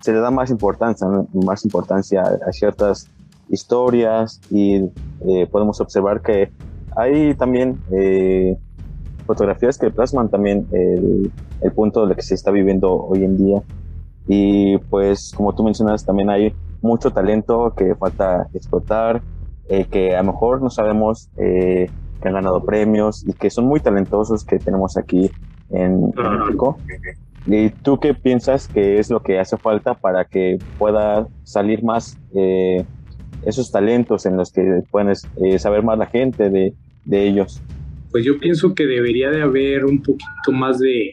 se le da más importancia, más importancia a ciertas historias y eh, podemos observar que hay también eh, fotografías que plasman también el, el, punto de lo que se está viviendo hoy en día. Y pues como tú mencionas también hay mucho talento que falta explotar eh, que a lo mejor no sabemos eh, que han ganado premios y que son muy talentosos que tenemos aquí en, en México ¿Y tú qué piensas que es lo que hace falta para que pueda salir más eh, esos talentos en los que puedes eh, saber más la gente de, de, ellos? Pues yo pienso que debería de haber un poquito más de,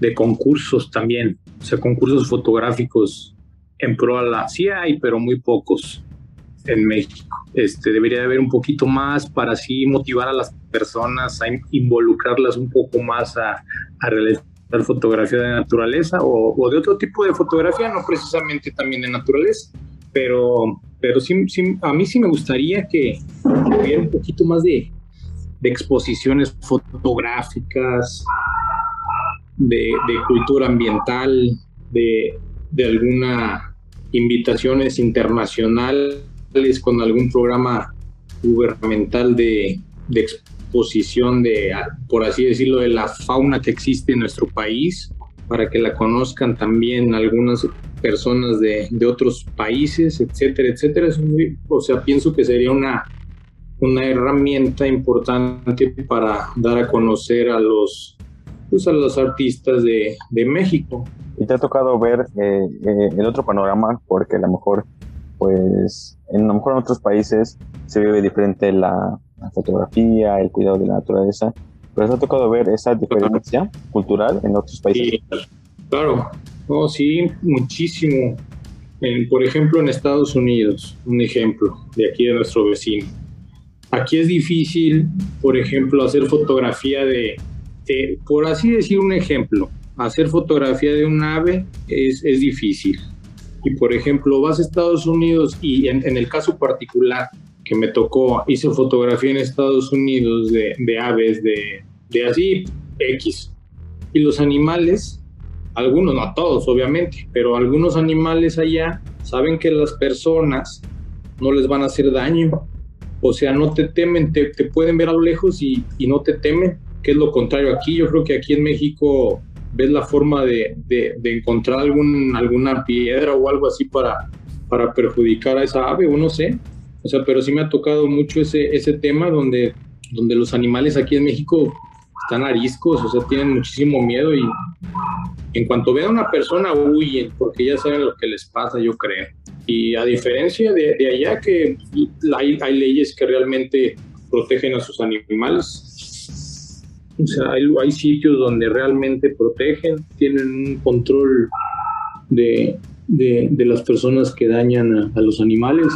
de concursos también, o sea, concursos fotográficos en pro a la... Sí hay, pero muy pocos en México. Este, debería de haber un poquito más para así motivar a las personas, a involucrarlas un poco más a, realizar fotografía de naturaleza o, o, de otro tipo de fotografía, no precisamente también de naturaleza, pero, pero sí, sí a mí sí me gustaría que, hubiera un poquito más de, de exposiciones fotográficas, de, cultura ambiental, de, de alguna invitaciones internacionales con algún programa gubernamental de, de, exposición de, por así decirlo, de la fauna que existe en nuestro país, para que la conozcan también algunas personas de, de otros países, etcétera, etcétera. O sea, pienso que sería una, una herramienta importante para dar a conocer a los, pues a los artistas de, de México. ¿Y te ha tocado ver eh, eh, el otro panorama? Porque a lo mejor, pues, en, a lo mejor en otros países se vive diferente la, fotografía, el cuidado de la naturaleza, pero ¿te ha tocado ver esa diferencia cultural en otros países? Claro, oh, sí, muchísimo. Por ejemplo, en Estados Unidos, un ejemplo de aquí de nuestro vecino. Aquí es difícil, por ejemplo, hacer fotografía de, de por así decir un ejemplo, hacer fotografía de un ave es, es difícil. Y por ejemplo, vas a Estados Unidos y en, en el caso particular que me tocó, hice fotografía en Estados Unidos de, de aves, de, de así X. Y los animales, algunos, no todos obviamente, pero algunos animales allá saben que las personas no les van a hacer daño. O sea, no te temen, te, te pueden ver a lo lejos y, y, no te temen, que es lo contrario aquí. Yo creo que aquí en México ves la forma de, de, de encontrar algún, alguna piedra o algo así para, para perjudicar a esa ave, o no sé. O sea, pero sí me ha tocado mucho ese, ese tema donde, donde los animales aquí en México están ariscos, o sea, tienen muchísimo miedo y en cuanto ven a una persona huyen porque ya saben lo que les pasa, yo creo. Y a diferencia de, de allá que hay, hay, leyes que realmente protegen a sus animales, o sea, hay, sitios donde realmente protegen, tienen un control de, de, las personas que dañan a, los animales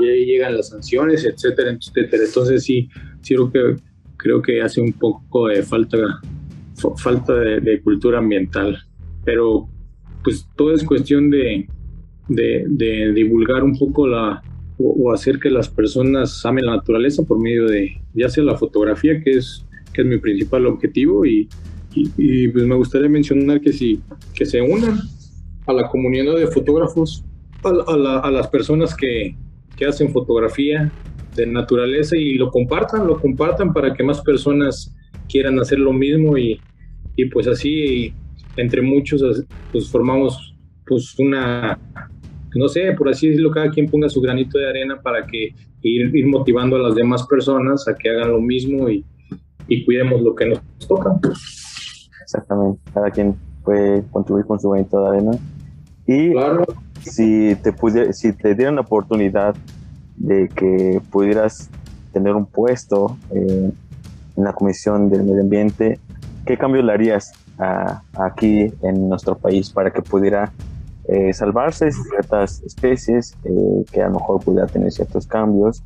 y llegan las sanciones, etcétera, etcétera. Entonces sí, sí creo que, creo que hace un poco de falta, falta de, de cultura ambiental. Pero pues todo es cuestión de, de, divulgar un poco la o, hacer que las personas amen la naturaleza por medio de ya sea la fotografía, que es, que es mi principal objetivo, y, pues me gustaría mencionar que si que se unan a la comunidad de fotógrafos, a, a las personas que, que, hacen fotografía de naturaleza y lo compartan, lo compartan para que más personas quieran hacer lo mismo y, y pues así entre muchos pues formamos pues una no sé, por así decirlo, cada quien ponga su granito de arena para que ir, ir motivando a las demás personas a que hagan lo mismo y, y cuidemos lo que nos toca. Exactamente, cada quien puede contribuir con su granito de arena y claro. si, te pudiera, si te dieran la oportunidad de que pudieras tener un puesto eh, en la Comisión del Medio Ambiente, ¿qué cambio le harías a, aquí en nuestro país para que pudiera eh, salvarse ciertas especies eh, que a lo mejor pudiera tener ciertos cambios?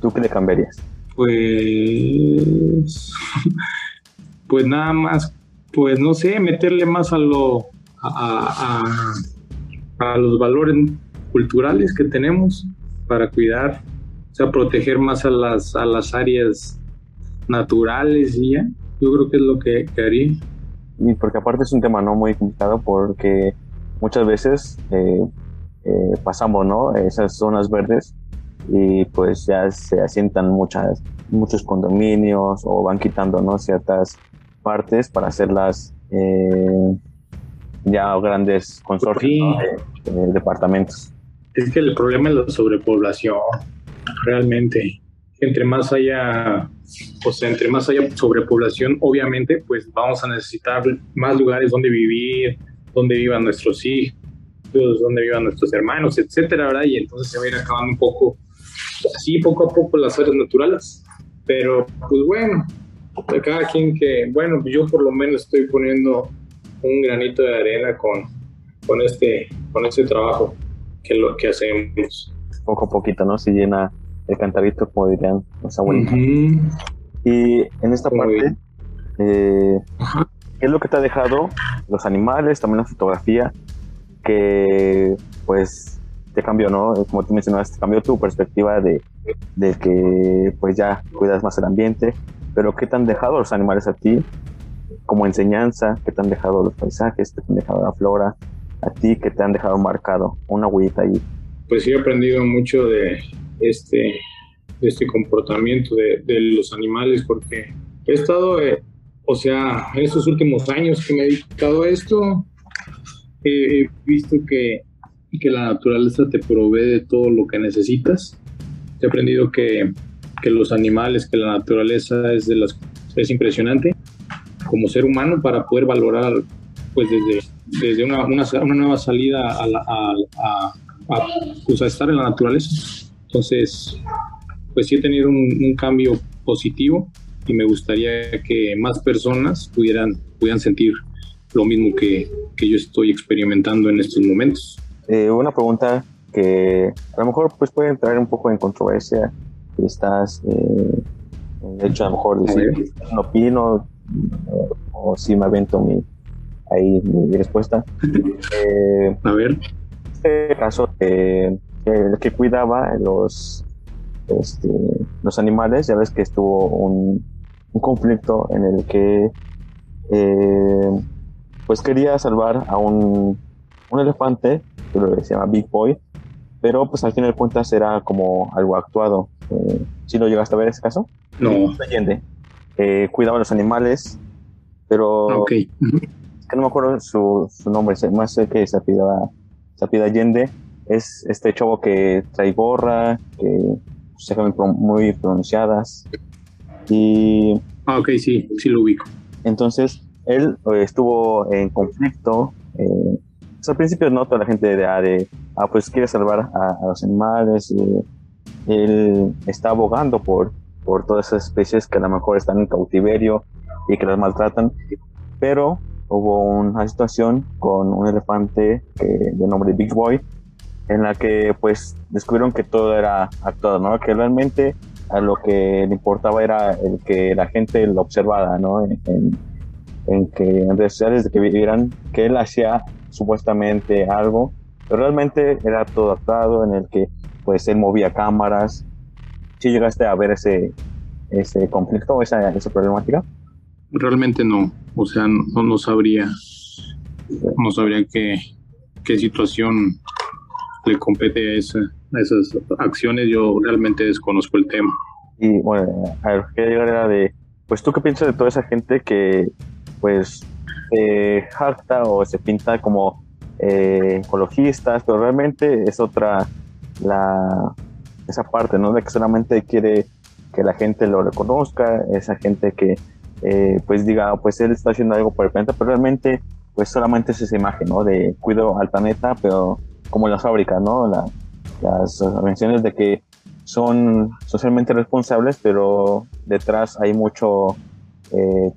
¿Tú qué le cambiarías? Pues, (laughs) pues nada más, pues no sé, meterle más a lo, a, a los valores culturales que tenemos para cuidar, o sea, proteger más a las, a las áreas naturales y ya. Yo creo que es lo que, que haría. Y porque aparte es un tema no muy complicado porque muchas veces eh, eh, pasamos, ¿no? Esas zonas verdes y pues ya se asientan muchas, muchos condominios o van quitando, ¿no? Ciertas partes para hacerlas eh, ya grandes consorcios sí. ¿no? de, de, departamentos. Es que el problema es la sobrepoblación, realmente. Entre más haya, o sea, entre más haya sobrepoblación, obviamente, pues vamos a necesitar más lugares donde vivir, donde vivan nuestros hijos, donde vivan nuestros hermanos, etcétera, ¿verdad? Y entonces se va a ir acabando un poco, así poco a poco las áreas naturales. Pero, pues bueno, cada quien que, bueno, yo por lo menos estoy poniendo un granito de arena con, con, este, con este trabajo que lo que hacemos. Poco a poquito, ¿no? Se llena el cantarito, como dirían los abuelitos. Uh -huh. Y en esta Muy parte, eh, ¿qué es lo que te ha dejado los animales, también la fotografía, que pues te cambió, ¿no? Como tú mencionaste, cambió tu perspectiva de, de que pues ya cuidas más el ambiente, pero ¿qué te han dejado los animales a ti como enseñanza que te han dejado los paisajes, que te han dejado la flora, a ti que te han dejado marcado una huellita ahí? Pues sí he aprendido mucho de este, de este comportamiento de, de los animales porque he estado, eh, o sea, en estos últimos años que me he dedicado a esto, he visto que, que la naturaleza te provee de todo lo que necesitas. He aprendido que, que los animales, que la naturaleza es, de las, es impresionante como ser humano para poder valorar pues desde, desde una, una, una nueva salida a, la, a, a, a, pues a, estar en la naturaleza. Entonces, pues sí he tenido un, un, cambio positivo y me gustaría que más personas pudieran, pudieran sentir lo mismo que, que yo estoy experimentando en estos momentos. Eh, una pregunta que a lo mejor pues puede entrar un poco en controversia. Estás, eh, de hecho, a lo mejor decir, no opino, o si me avento mi, ahí mi respuesta. (laughs) Eh, a ver. Este caso, el que cuidaba los, este, los animales. Ya ves que estuvo un, un conflicto en el que eh, pues quería salvar a un, un elefante que se llama Big Boy, pero pues al final de cuentas era como algo actuado. Eh, ¿Sí lo llegaste a ver ese caso? No. Eh, cuidaba a los animales, pero ah, es que no me acuerdo su, su nombre, más sé que se pida Allende es este chavo que trae gorra, que se muy, muy pronunciadas y... Ah, ok, sí, sí lo ubico. Entonces, él eh, estuvo en conflicto. Eh, pues, al principio no toda la gente de, de ah, pues quiere salvar a, los animales. Eh, él está abogando por, por todas esas especies que a lo mejor están en cautiverio y que las maltratan. Pero hubo una situación con un elefante de nombre Big Boy en la que pues descubrieron que todo era actuado, ¿no? Que realmente a lo que le importaba era el que la gente lo observara, ¿no? En, en que en redes sociales de que vieran que él hacía supuestamente algo, pero realmente era todo actuado en el que pues él movía cámaras. ¿Sí llegaste a ver ese, ese conflicto, esa, esa problemática? Realmente no, o sea, no, no sabría, no sabría qué, qué situación le compete a, esa, a esas acciones. Yo realmente desconozco el tema. Y bueno, a ver, quería llegar era de, pues tú qué piensas de toda esa gente que pues se jacta o se pinta como eh, ecologistas, pero realmente es otra la esa parte, ¿no? De que solamente quiere que la gente lo reconozca, esa gente que eh, pues diga, pues él está haciendo algo por el planeta, pero realmente pues solamente es esa imagen, ¿no? De cuido al planeta, pero como las fábricas, ¿no? las organizaciones de que son socialmente responsables, pero detrás hay mucho eh,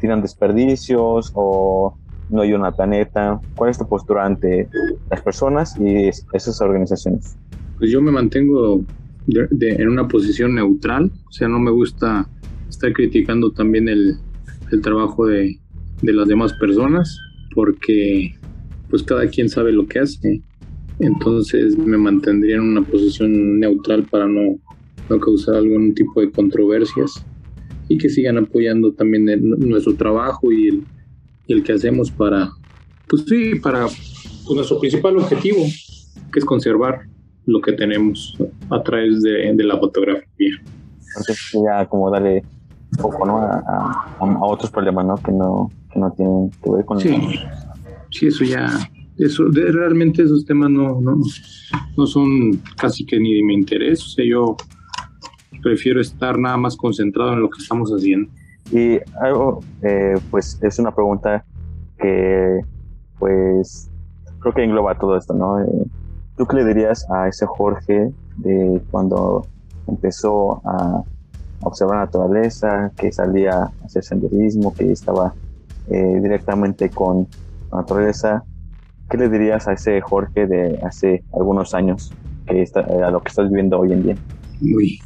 tiran desperdicios o no hay una planeta? ¿Cuál es tu postura ante las personas y esas organizaciones? Pues yo me mantengo en una posición neutral, o sea, no me gusta estar criticando también el, el trabajo de, de, las demás personas, porque pues cada quien sabe lo que hace. Entonces me mantendría en una posición neutral para no, no causar algún tipo de controversias y que sigan apoyando también nuestro trabajo y el, el, que hacemos para, pues sí, para pues nuestro principal objetivo, que es conservar lo que tenemos a través de, de la fotografía. Entonces ya como darle foco ¿no? a, a, otros problemas ¿no? Que, no, que no tienen que ver con sí, sí, eso ya, eso, realmente esos temas no, no, no son casi que ni de mi interés, o sea, yo prefiero estar nada más concentrado en lo que estamos haciendo. Y algo, eh, pues es una pregunta que, pues, creo que engloba todo esto, ¿no? Eh, ¿Tú qué le dirías a ese Jorge de cuando empezó a observar la naturaleza, que salía a hacer senderismo, que estaba eh, directamente con la naturaleza? ¿Qué le dirías a ese Jorge de hace algunos años, que está, a lo que estás viviendo hoy en día? Uy,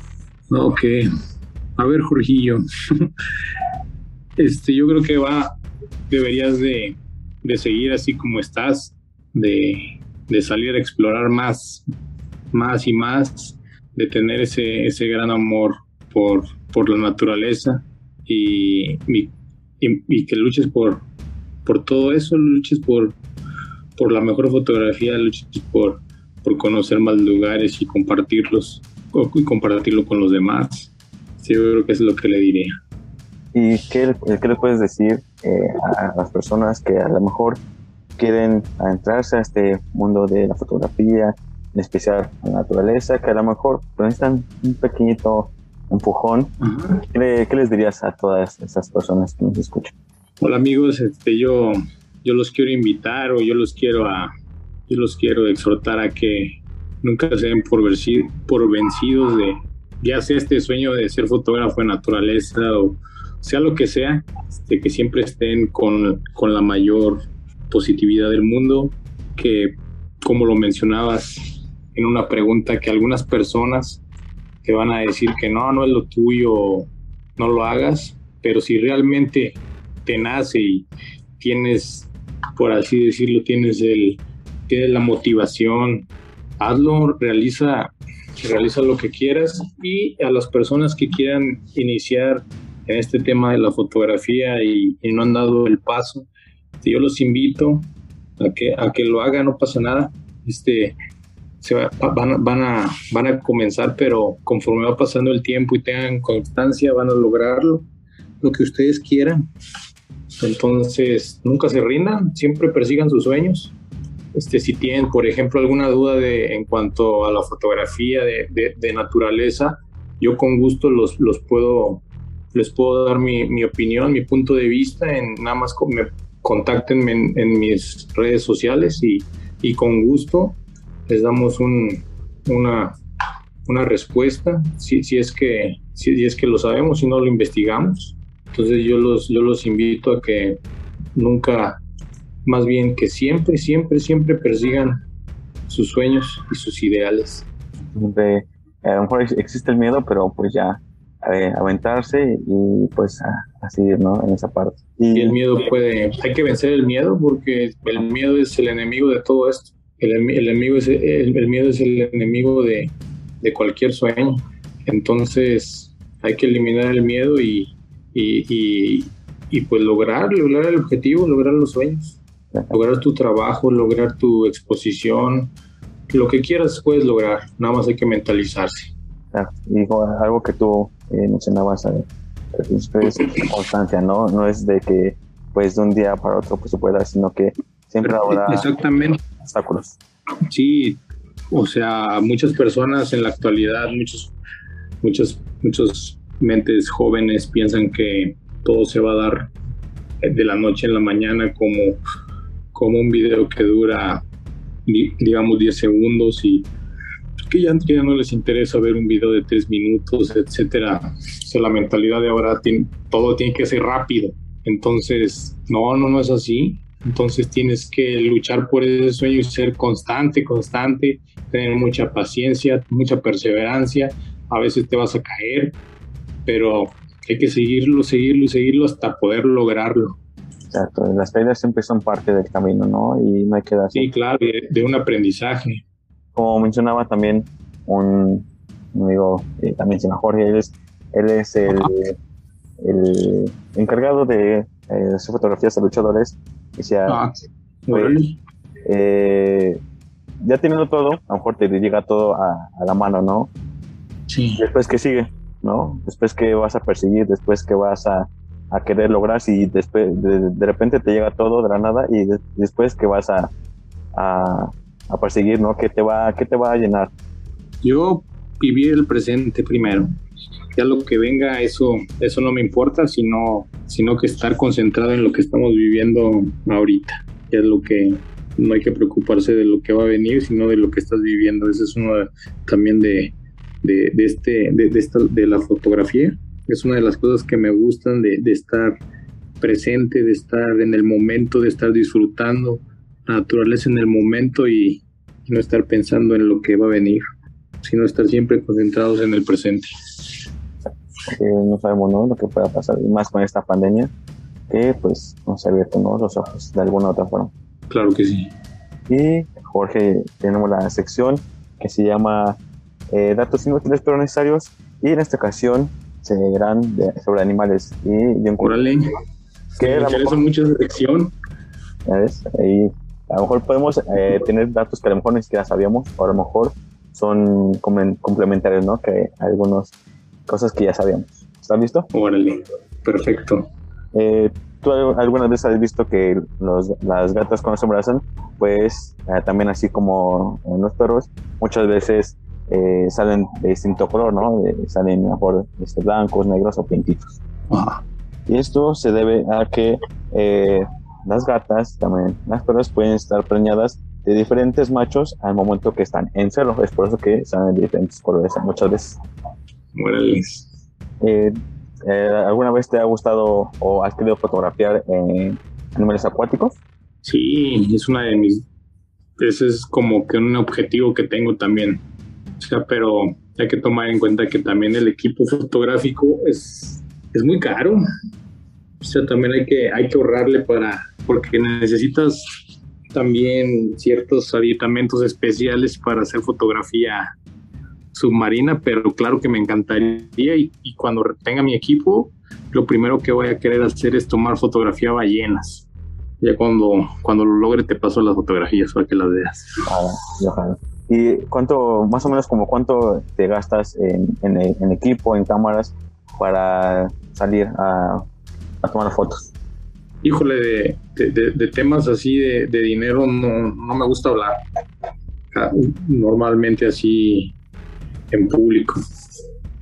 Ok. A ver, Jorgillo. (laughs) este, yo creo que va, deberías de, de seguir así como estás, de, de, salir a explorar más, más y más, de tener ese, ese gran amor por, por la naturaleza y, y, y, que luches por, por todo eso, luches por, por la mejor fotografía, luches por, por conocer más lugares y compartirlos y compartirlo con los demás. Sí, yo creo que es lo que le diría. ¿Y qué, qué le puedes decir eh, a las personas que a lo mejor quieren adentrarse a este mundo de la fotografía, en especial a la naturaleza, que a lo mejor necesitan un pequeñito empujón? ¿Qué, ¿Qué, les dirías a todas esas personas que nos escuchan? Hola amigos, este, yo, yo los quiero invitar o yo los quiero a, yo los quiero exhortar a que nunca se den por, vencidos de ya sea este sueño de ser fotógrafo de naturaleza o sea lo que sea, de que siempre estén con, con la mayor positividad del mundo, que como lo mencionabas en una pregunta, que algunas personas te van a decir que no, no es lo tuyo, no lo hagas, pero si realmente te nace y tienes, por así decirlo, tienes, el, tienes la motivación hazlo, realiza realiza lo que quieras y a las personas que quieran iniciar en este tema de la fotografía y, no han dado el paso, yo los invito a que, a que lo hagan, no pasa nada. Este, se van, van, a, van a comenzar, pero conforme va pasando el tiempo y tengan constancia, van a lograrlo, lo que ustedes quieran. Entonces, nunca se rindan, siempre persigan sus sueños. Este, si tienen, por ejemplo, alguna duda de, en cuanto a la fotografía de, de, naturaleza, yo con gusto los, los puedo, les puedo dar mi, mi, opinión, mi punto de vista, en nada más me contáctenme en, en mis redes sociales y, y, con gusto les damos un, una, una respuesta, si, si, es que, si, es que lo sabemos, si no lo investigamos. Entonces yo los, yo los invito a que nunca más bien que siempre, siempre, siempre persigan sus sueños y sus ideales. Siempre, a lo mejor existe el miedo, pero pues ya eh, aventarse y pues a, seguir, ¿no? En esa parte. Y, el miedo puede, hay que vencer el miedo porque el miedo es el enemigo de todo esto. El, el enemigo es, el, miedo es el enemigo de, de, cualquier sueño. Entonces hay que eliminar el miedo y, y, y, y pues lograr, lograr el objetivo, lograr los sueños lograr tu trabajo, lograr tu exposición, lo que quieras puedes lograr, nada más hay que mentalizarse. y algo que tú eh, mencionabas, eh, es constancia, ¿no? No es de que pues de un día para otro pues se pueda, sino que siempre habrá Exactamente. obstáculos. Sí, o sea, muchas personas en la actualidad, muchos, muchos, muchos mentes jóvenes piensan que todo se va a dar de la noche en la mañana como como un video que dura, digamos, 10 segundos y que ya, ya, no les interesa ver un video de 3 minutos, etcétera. O sea, la mentalidad de ahora, tiene, todo tiene que ser rápido. Entonces, no, no, no es así. Entonces tienes que luchar por ese sueño y ser constante, constante, tener mucha paciencia, mucha perseverancia. A veces te vas a caer, pero hay que seguirlo, seguirlo y seguirlo hasta poder lograrlo. Exacto, las caídas siempre son parte del camino, ¿no? Y no hay que darse. Sí, claro, de, un aprendizaje. Como mencionaba también un, amigo, eh, también se llama Jorge, él es, él es el, el encargado de eh, hacer fotografías a luchadores. Ah, pues, eh, ya teniendo todo, a lo mejor te llega todo a, a la mano, ¿no? Sí. Después que sigue, ¿no? Después que vas a perseguir, después que vas a a querer lograr si después de, repente te llega todo de la nada y después que vas a, a, perseguir, ¿no? ¿Qué te va, qué te va a llenar? Yo vivir el presente primero. Ya lo que venga, eso, eso no me importa, sino, sino que estar concentrado en lo que estamos viviendo ahorita. Ya es lo que no hay que preocuparse de lo que va a venir, sino de lo que estás viviendo. Ese es uno también de, de, de este, de, de, esta, de la fotografía es una de las cosas que me gustan de, estar presente, de estar en el momento, de estar disfrutando la naturaleza en el momento y, no estar pensando en lo que va a venir, sino estar siempre concentrados en el presente. no sabemos ¿no? lo que pueda pasar, y más con esta pandemia, que pues nos ha abierto ¿no? los ojos de alguna u otra forma. Claro que sí. Y Jorge, tenemos la sección que se llama eh, Datos inútiles pero necesarios, y en esta ocasión serán sobre animales. Y bien que me interesa mucho esa sección. Ahí, a lo mejor podemos eh, tener datos que a lo mejor ni siquiera sabíamos, o a lo mejor son complementarios, ¿no? Que algunas cosas que ya sabíamos. ¿Estás listo? Órale, perfecto. Eh, ¿Tú alguna vez has visto que los, las gatas cuando se embarazan, pues eh, también así como en los perros, muchas veces eh, salen de distinto color, ¿no? salen mejor este, blancos, negros o pintitos. Y esto se debe a que eh, las gatas, también las perras, pueden estar preñadas de diferentes machos al momento que están en celo. Es por eso que salen de diferentes colores muchas veces. Eh, ¿Alguna vez te ha gustado o has querido fotografiar animales acuáticos? Sí, es una de mis. Ese es como que un objetivo que tengo también pero hay que tomar en cuenta que también el equipo fotográfico es, es muy caro. O sea, también hay que, hay que ahorrarle para, porque necesitas también ciertos aditamentos especiales para hacer fotografía submarina, pero claro que me encantaría y, cuando tenga mi equipo, lo primero que voy a querer hacer es tomar fotografía ballenas. Ya cuando, cuando lo logre te paso las fotografías para que las veas. Ah, ¿Y cuánto, más o menos como cuánto te gastas en, en, equipo, en cámaras para salir a, a tomar fotos? Híjole, de, de, de temas así de, dinero no, no me gusta hablar. Ah, normalmente así en público.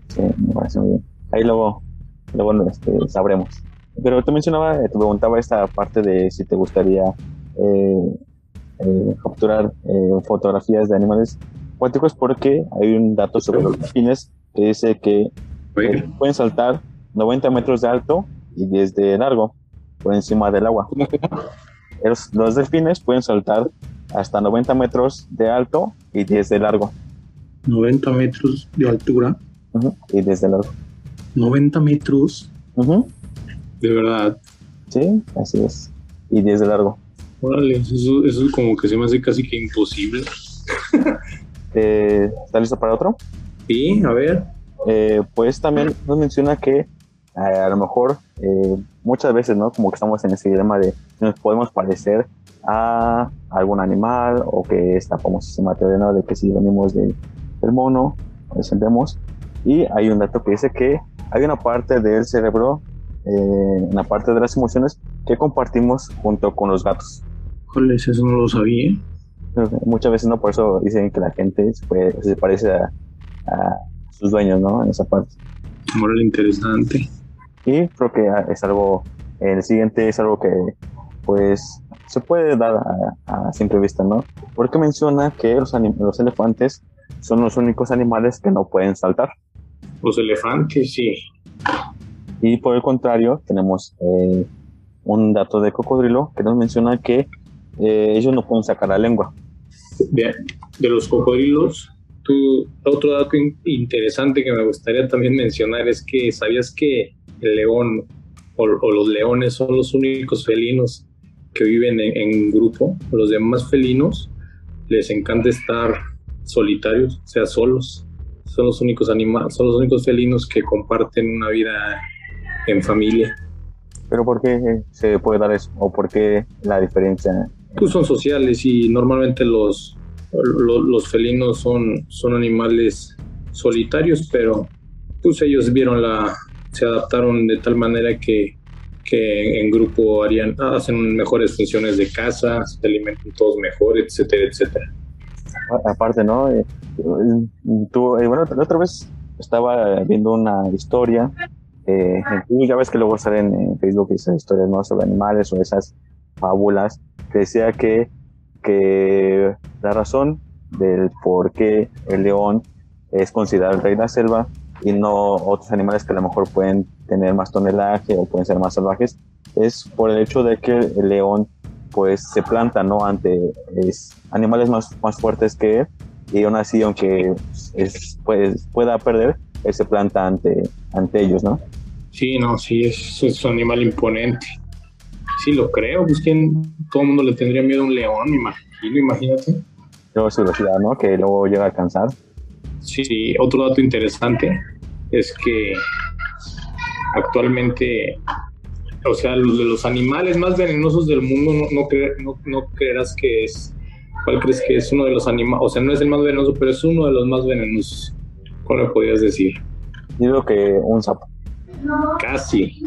Sí, me parece muy bien. Ahí luego, luego este, sabremos. Pero te mencionaba, te preguntaba esta parte de si te gustaría eh, eh, capturar eh, fotografías de animales acuáticos porque hay un dato sobre los delfines que dice que pueden saltar 90 metros de alto y desde largo por encima del agua. Los, los delfines pueden saltar hasta 90 metros de alto y 10 de largo. 90 metros de altura. Y desde largo. 90 metros. De verdad. Sí, así es. Y 10 de largo. Órale, eso, eso como que se me hace casi que imposible. (laughs) eh, ¿Está listo para otro? Sí, a ver. Eh, pues también nos menciona que eh, a lo mejor eh, muchas veces, ¿no? Como que estamos en ese dilema de nos podemos parecer a algún animal o que está como sistema teoría de que si venimos del mono, descendemos. Y hay un dato que dice que hay una parte del cerebro, eh, la parte de las emociones, que compartimos junto con los gatos. Joder, eso no lo sabía. Muchas veces no, por eso dicen que la gente se, parece a, sus dueños, ¿no? En esa parte. Moral interesante. Y creo que es algo, el siguiente es algo que, pues, se puede dar a, simple vista, ¿no? Porque menciona que los, los elefantes son los únicos animales que no pueden saltar. Los elefantes, sí. Y por el contrario, tenemos eh, un dato de cocodrilo que nos menciona que eh, ellos no pueden sacar la lengua. Bien, de los cocodrilos, tú, otro dato interesante que me gustaría también mencionar es que sabías que el león o, los leones son los únicos felinos que viven en, grupo. Los demás felinos les encanta estar solitarios, o sea, solos. Son los únicos animales, son los únicos felinos que comparten una vida en familia. ¿Pero por qué se puede dar eso? ¿O por qué la diferencia? Pues son sociales y normalmente los, los, felinos son, son animales solitarios, pero pues ellos vieron la, se adaptaron de tal manera que que en grupo harían, hacen mejores funciones de casa, se alimentan todos mejor, etcétera, etcétera. Aparte, ¿no? Eh, tú, eh, bueno, la otra vez estaba viendo una historia, eh, ya ves que luego salen en Facebook esas historias, ¿no? Sobre animales o esas fábulas, decía que, que la razón del por qué el león es considerado el rey de la selva y no otros animales que a lo mejor pueden tener más tonelaje o pueden ser más salvajes, es por el hecho de que el león pues se planta, ¿no? Ante es, animales más, más fuertes que él y aún así, aunque es, pues, pueda perder, él se planta ante, ante ellos, ¿no? Sí, no, sí, es, es un animal imponente. Sí, lo creo, pues que todo el mundo le tendría miedo a un león, imagino, imagínate. Luego su velocidad, ¿no? Que luego llega a alcanzar. Sí, otro dato interesante es que actualmente, o sea, los, de los animales más venenosos del mundo, no, no, no, creerás que es, ¿cuál crees que es uno de los animales? O sea, no es el más venenoso, pero es uno de los más venenosos. ¿Cuál me podrías decir? Digo que un sapo. Casi.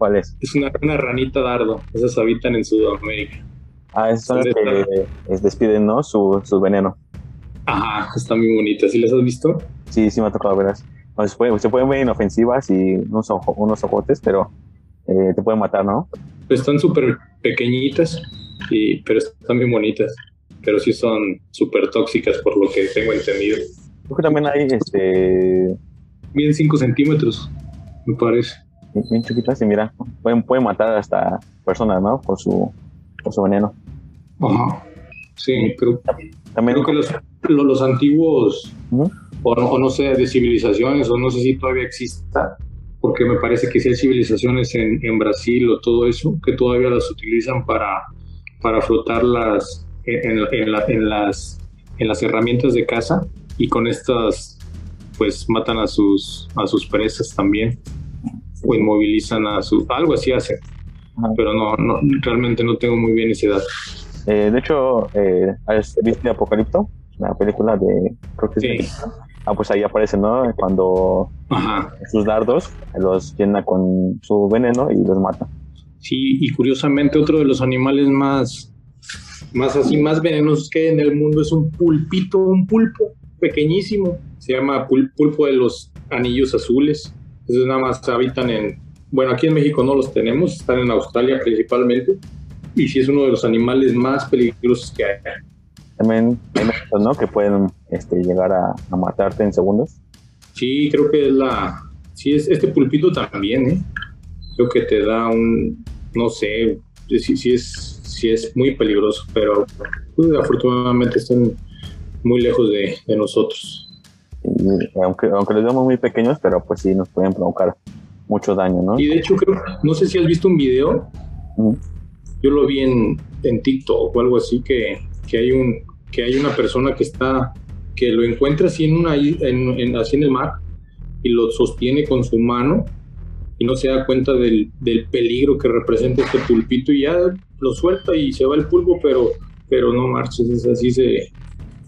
¿Cuál es? Es una, una ranita dardo. Esas habitan en Sudamérica. Ah, esas son las que despiden, ¿no? Su, su veneno. Ajá, están muy bonitas. ¿Sí las has visto? Sí, sí me ha tocado verlas se, pueden ver inofensivas y unos, unos ojotes, pero eh, te pueden matar, ¿no? Están súper pequeñitas, y, pero están bien bonitas. Pero sí son súper tóxicas, por lo que tengo entendido. Creo que también hay, este... Miden 5 centímetros, me parece. Bien chiquitas y mira, pueden, pueden matar hasta personas, ¿no? Por su, por su veneno. Ajá. Sí, creo, también creo que los, los, antiguos o no, sé, de civilizaciones, o no sé si todavía exista, porque me parece que sí hay civilizaciones en, en Brasil o todo eso, que todavía las utilizan para, para flotarlas en, en, en, las, en las herramientas de caza y con estas pues matan a sus, a sus presas también o inmovilizan a su... algo así hacen. Pero no, no, realmente no tengo muy bien ese dato. Eh, de hecho, eh, ¿viste Apocalipto? La película de... Creo que sí. Ah, pues ahí aparece, ¿no? Cuando sus dardos los llena con su veneno y los mata. Sí, y curiosamente otro de los animales más, más así, más venenosos que hay en el mundo es un pulpito, un pulpo pequeñísimo. Se llama pulpo de los anillos azules. Esos nada más habitan en, bueno, aquí en México no los tenemos, están en Australia principalmente. Y sí es uno de los animales más peligrosos que hay. También hay ¿no? Que pueden este, llegar a, matarte en segundos. Sí, creo que es la... Sí, es este pulpito también, ¿eh? Creo que te da un... No sé, si, si es, si es muy peligroso, pero pues, afortunadamente están muy lejos de, de nosotros. Aunque, aunque los vemos muy pequeños, pero pues sí nos pueden provocar mucho daño, ¿no? Y de hecho, creo, no sé si has visto un video, yo lo vi en, en TikTok o algo así, que, que, hay un, que hay una persona que está, que lo encuentra así en, una, en, así en el mar y lo sostiene con su mano y no se da cuenta del, del, peligro que representa este pulpito y ya lo suelta y se va el pulpo, pero, pero no marches, es así se,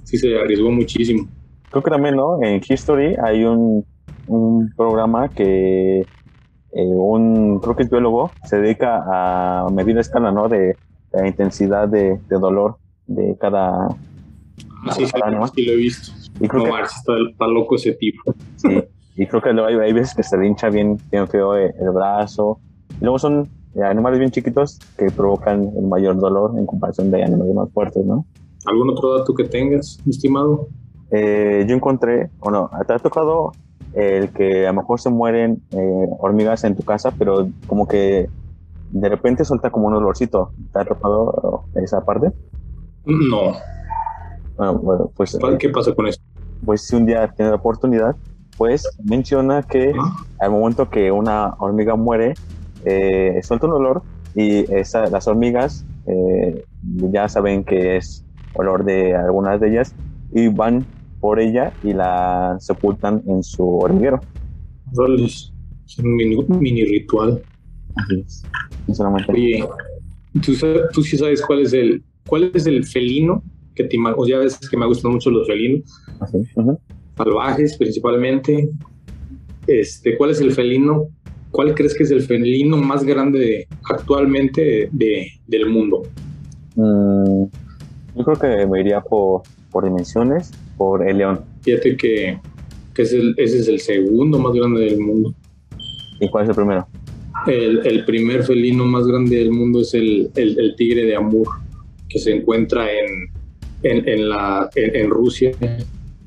sí se arriesgó muchísimo. Creo que también, ¿no? En History hay un, un programa que eh, un, creo que es biólogo, se dedica a medir la escala, ¿no? De la intensidad de, de dolor de cada, Sí, sí, sí, lo he visto. Y creo no, que, está, loco ese tipo. Sí, y creo que hay, hay veces que se le hincha bien, bien feo el, brazo. Y luego son animales bien chiquitos que provocan el mayor dolor en comparación de animales más fuertes, ¿no? ¿Algún otro dato que tengas, estimado? Eh, yo encontré, o no, te ha tocado el que a lo mejor se mueren eh, hormigas en tu casa, pero como que de repente suelta como un olorcito. ¿Te ha tocado esa parte? No. Ah, bueno, pues. ¿Qué pasa con eso? Pues si un día tiene la oportunidad, pues menciona que al momento que una hormiga muere, eh, suelta un olor y las hormigas eh, ya saben que es olor de algunas de ellas y van por ella y la sepultan en su hormiguero. Es un mini, ritual. Así es. Oye, ¿tú, ¿tú sí sabes cuál es el cuál es el felino que te o ya ves que me gustan mucho los felinos, salvajes principalmente. Este, ¿cuál es el felino? ¿Cuál crees que es el felino más grande actualmente de, del mundo? Mm, yo creo que me iría por, por dimensiones, por el león. Fíjate que, que es el, ese es el segundo más grande del mundo. ¿Y cuál es el primero? El, el primer felino más grande del mundo es el, el, el tigre de Amur, que se encuentra en, en, la, en, Rusia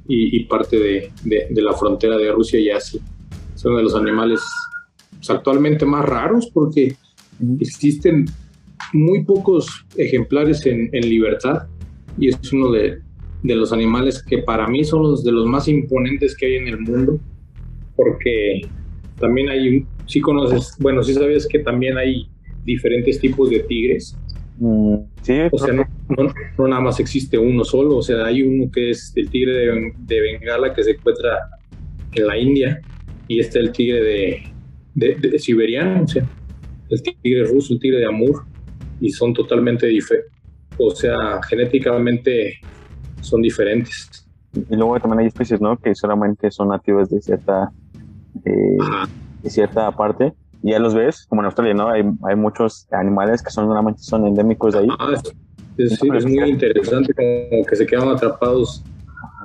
y, parte de, de, la frontera de Rusia y Asia. Es uno de los animales pues, actualmente más raros porque existen muy pocos ejemplares en, en libertad y es uno de, de, los animales que para mí son los de los más imponentes que hay en el mundo porque también hay, si conoces, bueno, si sabes que también hay diferentes tipos de tigres. Mm, sí, o sea, no, no, nada más existe uno solo, o sea, hay uno que es el tigre de, de Bengala que se encuentra en la India y este es el tigre de, de, siberiano, o sea, el tigre ruso, el tigre de Amur, y son totalmente diferentes, o sea, genéticamente son diferentes. Y luego también hay especies, ¿no? Que solamente son nativas de cierta, eh, de cierta parte y ya los ves, como en Australia, ¿no? Hay, hay muchos animales que son solamente son endémicos de ahí. Ah, es, muy interesante como que se quedan atrapados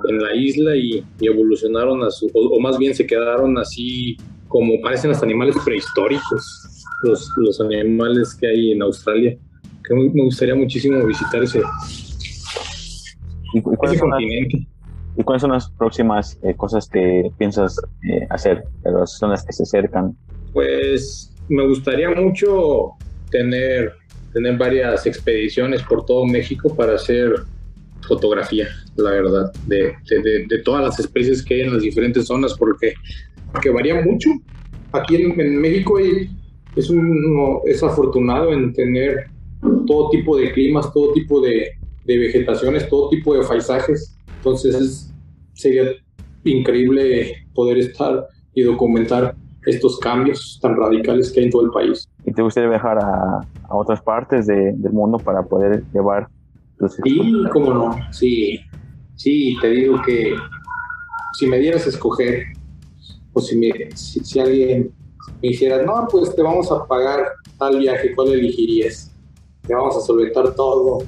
en la isla y, evolucionaron a su, o, más bien se quedaron así como parecen los animales prehistóricos, los, los animales que hay en Australia. Que me gustaría muchísimo visitar ese, ¿Y, continente. ¿Y cuáles son las próximas eh, cosas que piensas eh, hacer? Las son las que se acercan. Pues me gustaría mucho tener, tener varias expediciones por todo México para hacer fotografía, la verdad, de, de, todas las especies que hay en las diferentes zonas, porque, porque varía mucho. Aquí en, México es, uno es afortunado en tener todo tipo de climas, todo tipo de, de vegetaciones, todo tipo de paisajes. Entonces sería increíble poder estar y documentar estos cambios tan radicales que hay en todo el país. ¿Y te gustaría viajar a, a otras partes de, del mundo para poder llevar tus Sí, cómo no, sí, sí, te digo que si me dieras a escoger, o si, me, si, alguien me dijera, no, pues te vamos a pagar tal viaje, ¿cuál elegirías? Te vamos a solventar todo.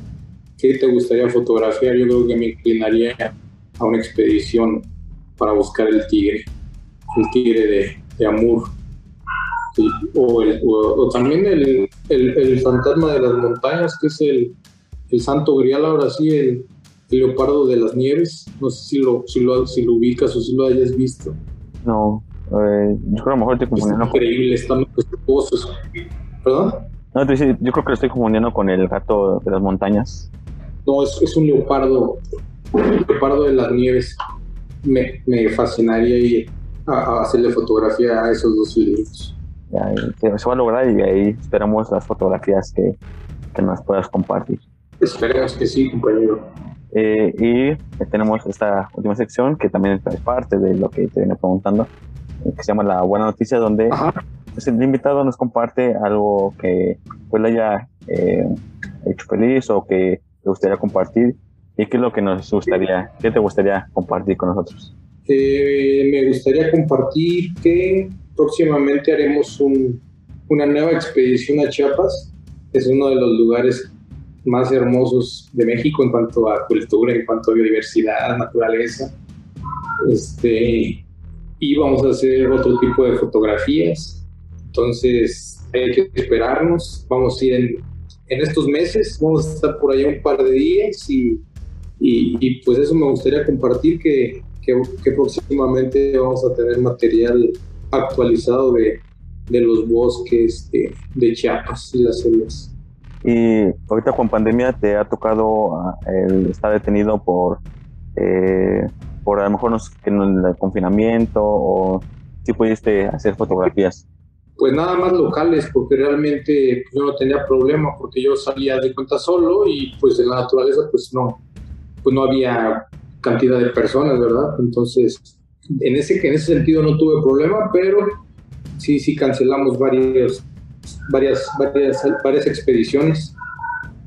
¿Qué te gustaría fotografiar? Yo creo que me inclinaría a una expedición para buscar el tigre, el tigre de, de Amur. o, también el, el, fantasma de las montañas, que es el, el santo grial, ahora sí, el, leopardo de las nieves. No sé si lo, si lo, si lo ubicas o si lo hayas visto. No, eh, yo creo que a lo mejor estoy confundiendo. Es increíble, majestuosos. ¿Perdón? No, yo creo que lo estoy confundiendo con el gato de las montañas. No, es, es un leopardo, un leopardo de las nieves. Me, me fascinaría ir a, hacerle fotografía a esos dos libros. Ya, se, va a lograr y ahí esperamos las fotografías que, que nos puedas compartir. Esperemos que sí, compañero. Eh, y tenemos esta última sección que también es parte de lo que te viene preguntando, eh, que se llama La Buena Noticia, donde pues, el invitado nos comparte algo que pues, le haya eh, hecho feliz o que te gustaría compartir. ¿Y qué es lo que nos gustaría, qué te gustaría compartir con nosotros? me gustaría compartir que próximamente haremos una nueva expedición a Chiapas. Es uno de los lugares más hermosos de México en cuanto a cultura, en cuanto a biodiversidad, naturaleza. Este, y vamos a hacer otro tipo de fotografías. Entonces hay que esperarnos. Vamos a ir en, en estos meses, vamos a estar por allá un par de días y, y, pues eso me gustaría compartir que que, próximamente vamos a tener material actualizado de, de los bosques de, de, Chiapas y las selvas. Y ahorita con pandemia te ha tocado ah, el estar detenido por, eh, por a lo mejor en el confinamiento o si pudiste hacer fotografías. Pues nada más locales, porque realmente pues, yo no tenía problema, porque yo salía de cuenta solo y pues en la naturaleza pues no, pues no había cantidad de personas, ¿verdad? Entonces, en ese, en ese sentido no tuve problema, pero sí, sí cancelamos varias, varias, varias, varias expediciones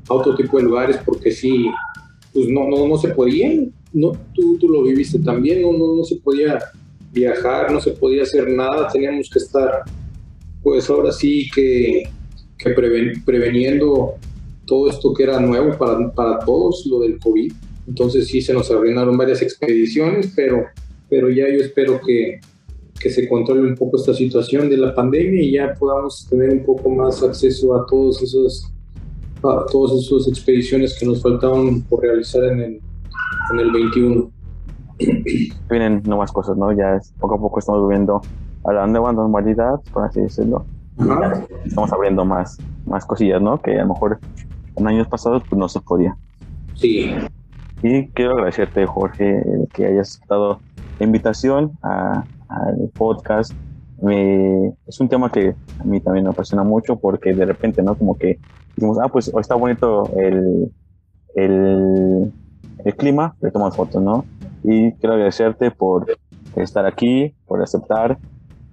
a otro tipo de lugares porque sí, pues no, no, no se podía, no, tú, tú lo viviste también, no, no, no se podía viajar, no se podía hacer nada, teníamos que estar, pues ahora sí que, que preveniendo todo esto que era nuevo para, para todos, lo del COVID. Entonces sí se nos arruinaron varias expediciones, pero, pero ya yo espero que, que se controle un poco esta situación de la pandemia y ya podamos tener un poco más acceso a todos esos a todas esas expediciones que nos faltaban por realizar en el, en el 21. Vienen nuevas cosas, ¿no? Ya es, poco a poco estamos viendo a la nueva normalidad, por así decirlo. Estamos abriendo más, más cosillas, ¿no? Que a lo mejor en años pasados pues no se podía. Sí, y quiero agradecerte, Jorge, que hayas aceptado la invitación al podcast. es un tema que a mí también me apasiona mucho porque de repente, ¿no? Como que decimos, ah, pues está bonito el, el, el clima, le tomas fotos, ¿no? Y quiero agradecerte por estar aquí, por aceptar,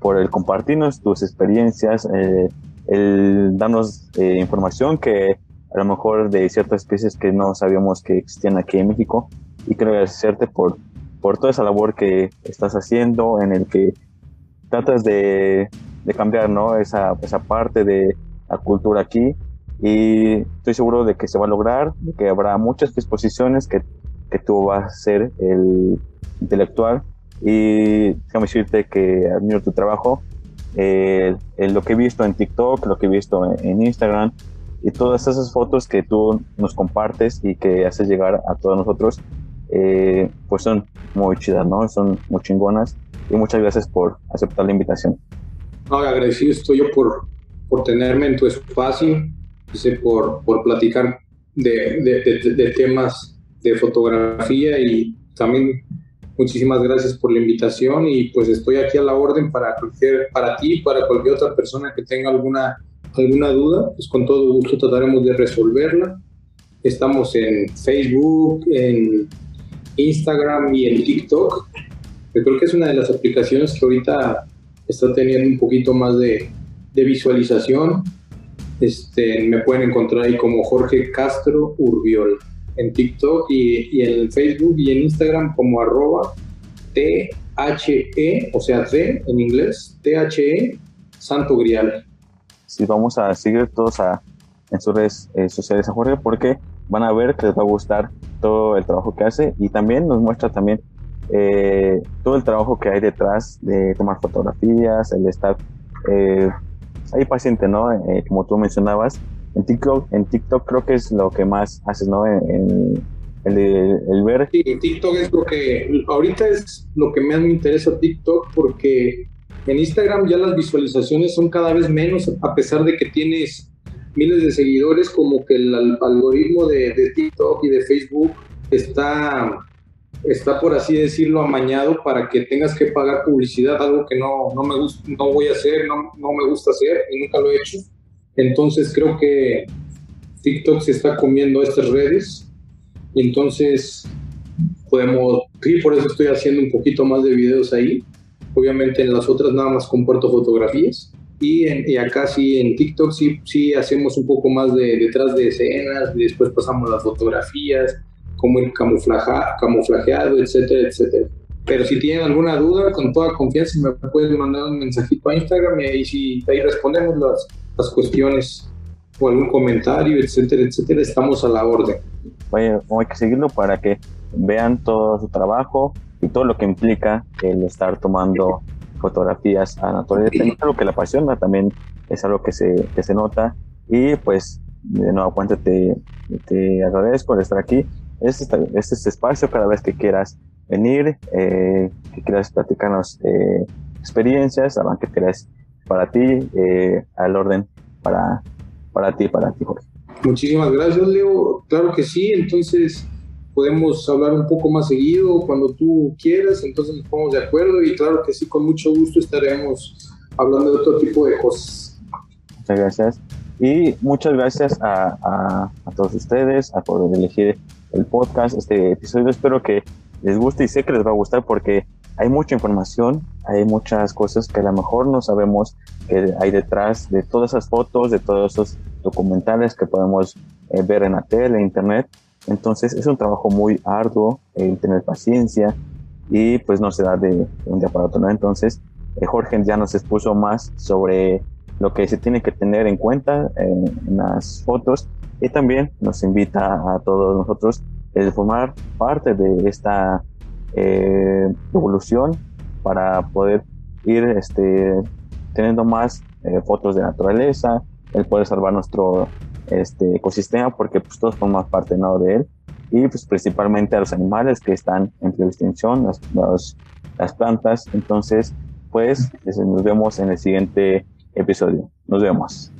por el compartirnos tus experiencias, eh, el darnos eh, información que a lo mejor de ciertas especies que no sabíamos que existían aquí en México. Y quiero agradecerte por, por toda esa labor que estás haciendo, en el que tratas de, de cambiar ¿no? esa, esa parte de la cultura aquí. Y estoy seguro de que se va a lograr, que habrá muchas exposiciones, que, que tú vas a ser el intelectual. Y déjame decirte que admiro tu trabajo. Eh, lo que he visto en TikTok, lo que he visto en Instagram, y todas esas fotos que tú nos compartes y que haces llegar a todos nosotros, eh, pues son muy chidas, ¿no? Son muy chingonas y muchas gracias por aceptar la invitación. No, agradecido estoy yo por, por tenerme en tu espacio, por, por platicar de, de, de, temas de fotografía y también muchísimas gracias por la invitación y pues estoy aquí a la orden para cualquier, para ti, para cualquier otra persona que tenga alguna alguna duda, pues con todo gusto trataremos de resolverla. Estamos en Facebook, en Instagram y en TikTok. Creo que es una de las aplicaciones que ahorita está teniendo un poquito más de, visualización. Este, me pueden encontrar ahí como Jorge Castro Urbiol en TikTok y, y en Facebook y en Instagram como arroba T-H-E, o sea, T en inglés, T-H-E, Santo Grial. Sí, vamos a seguir todos a, en sus redes eh, sociales a Jorge porque van a ver que les va a gustar todo el trabajo que hace y también nos muestra también eh, todo el trabajo que hay detrás de tomar fotografías, el estar eh, ahí paciente, ¿no? Eh, como tú mencionabas, en TikTok, creo que es lo que más haces, ¿no? En, el, el, ver. Sí, TikTok es lo que, ahorita es lo que más me interesa TikTok porque en Instagram ya las visualizaciones son cada vez menos, a pesar de que tienes miles de seguidores, como que el algoritmo de, de TikTok y de Facebook está está por así decirlo amañado para que tengas que pagar publicidad, algo que no, no me gusta, no voy a hacer, no, no me gusta hacer y nunca lo he hecho. Entonces creo que TikTok se está comiendo estas redes entonces podemos, sí, por eso estoy haciendo un poquito más de videos ahí. Obviamente en las otras nada más comparto fotografías y, en, y acá sí en TikTok sí, sí hacemos un poco más de detrás de escenas, y después pasamos las fotografías, como el camuflajeado, etcétera, etcétera. Pero si tienen alguna duda, con toda confianza me pueden mandar un mensajito a Instagram y ahí, sí, ahí respondemos las, las cuestiones o algún comentario, etcétera, etcétera. Estamos a la orden. Oye, hay que seguirlo para que vean todo su trabajo y todo lo que implica el estar tomando fotografías a naturaleza. Es algo que le apasiona, también es algo que se, que se nota. Y pues, de nuevo, cuenta, te, te agradezco por estar aquí este, este es espacio cada vez que quieras venir, eh, que quieras platicarnos eh, experiencias, la que quieras para ti, eh, al orden para, para ti, para ti, Jorge. Muchísimas gracias, Leo. Claro que sí, entonces podemos hablar un poco más seguido cuando tú quieras, entonces nos ponemos de acuerdo y claro que sí, con mucho gusto estaremos hablando de otro tipo de cosas. Muchas gracias. Y muchas gracias a, a, a todos ustedes a por elegir el podcast, este episodio. Espero que les guste y sé que les va a gustar porque hay mucha información, hay muchas cosas que a lo mejor no sabemos que hay detrás de todas esas fotos, de todos esos documentales que podemos eh, ver en la tele, en internet. Entonces es un trabajo muy arduo el tener paciencia y pues no se da de, un día para otro. ¿no? Entonces eh, Jorge ya nos expuso más sobre lo que se tiene que tener en cuenta en las fotos y también nos invita a todos nosotros a formar parte de esta eh, evolución para poder ir este, teniendo más eh, fotos de naturaleza, el poder salvar nuestro este, ecosistema porque pues todos formamos parte ¿no? de él y pues principalmente a los animales que están en peligro extinción, las, las plantas. Entonces, pues nos vemos en el siguiente episodio. Nos vemos.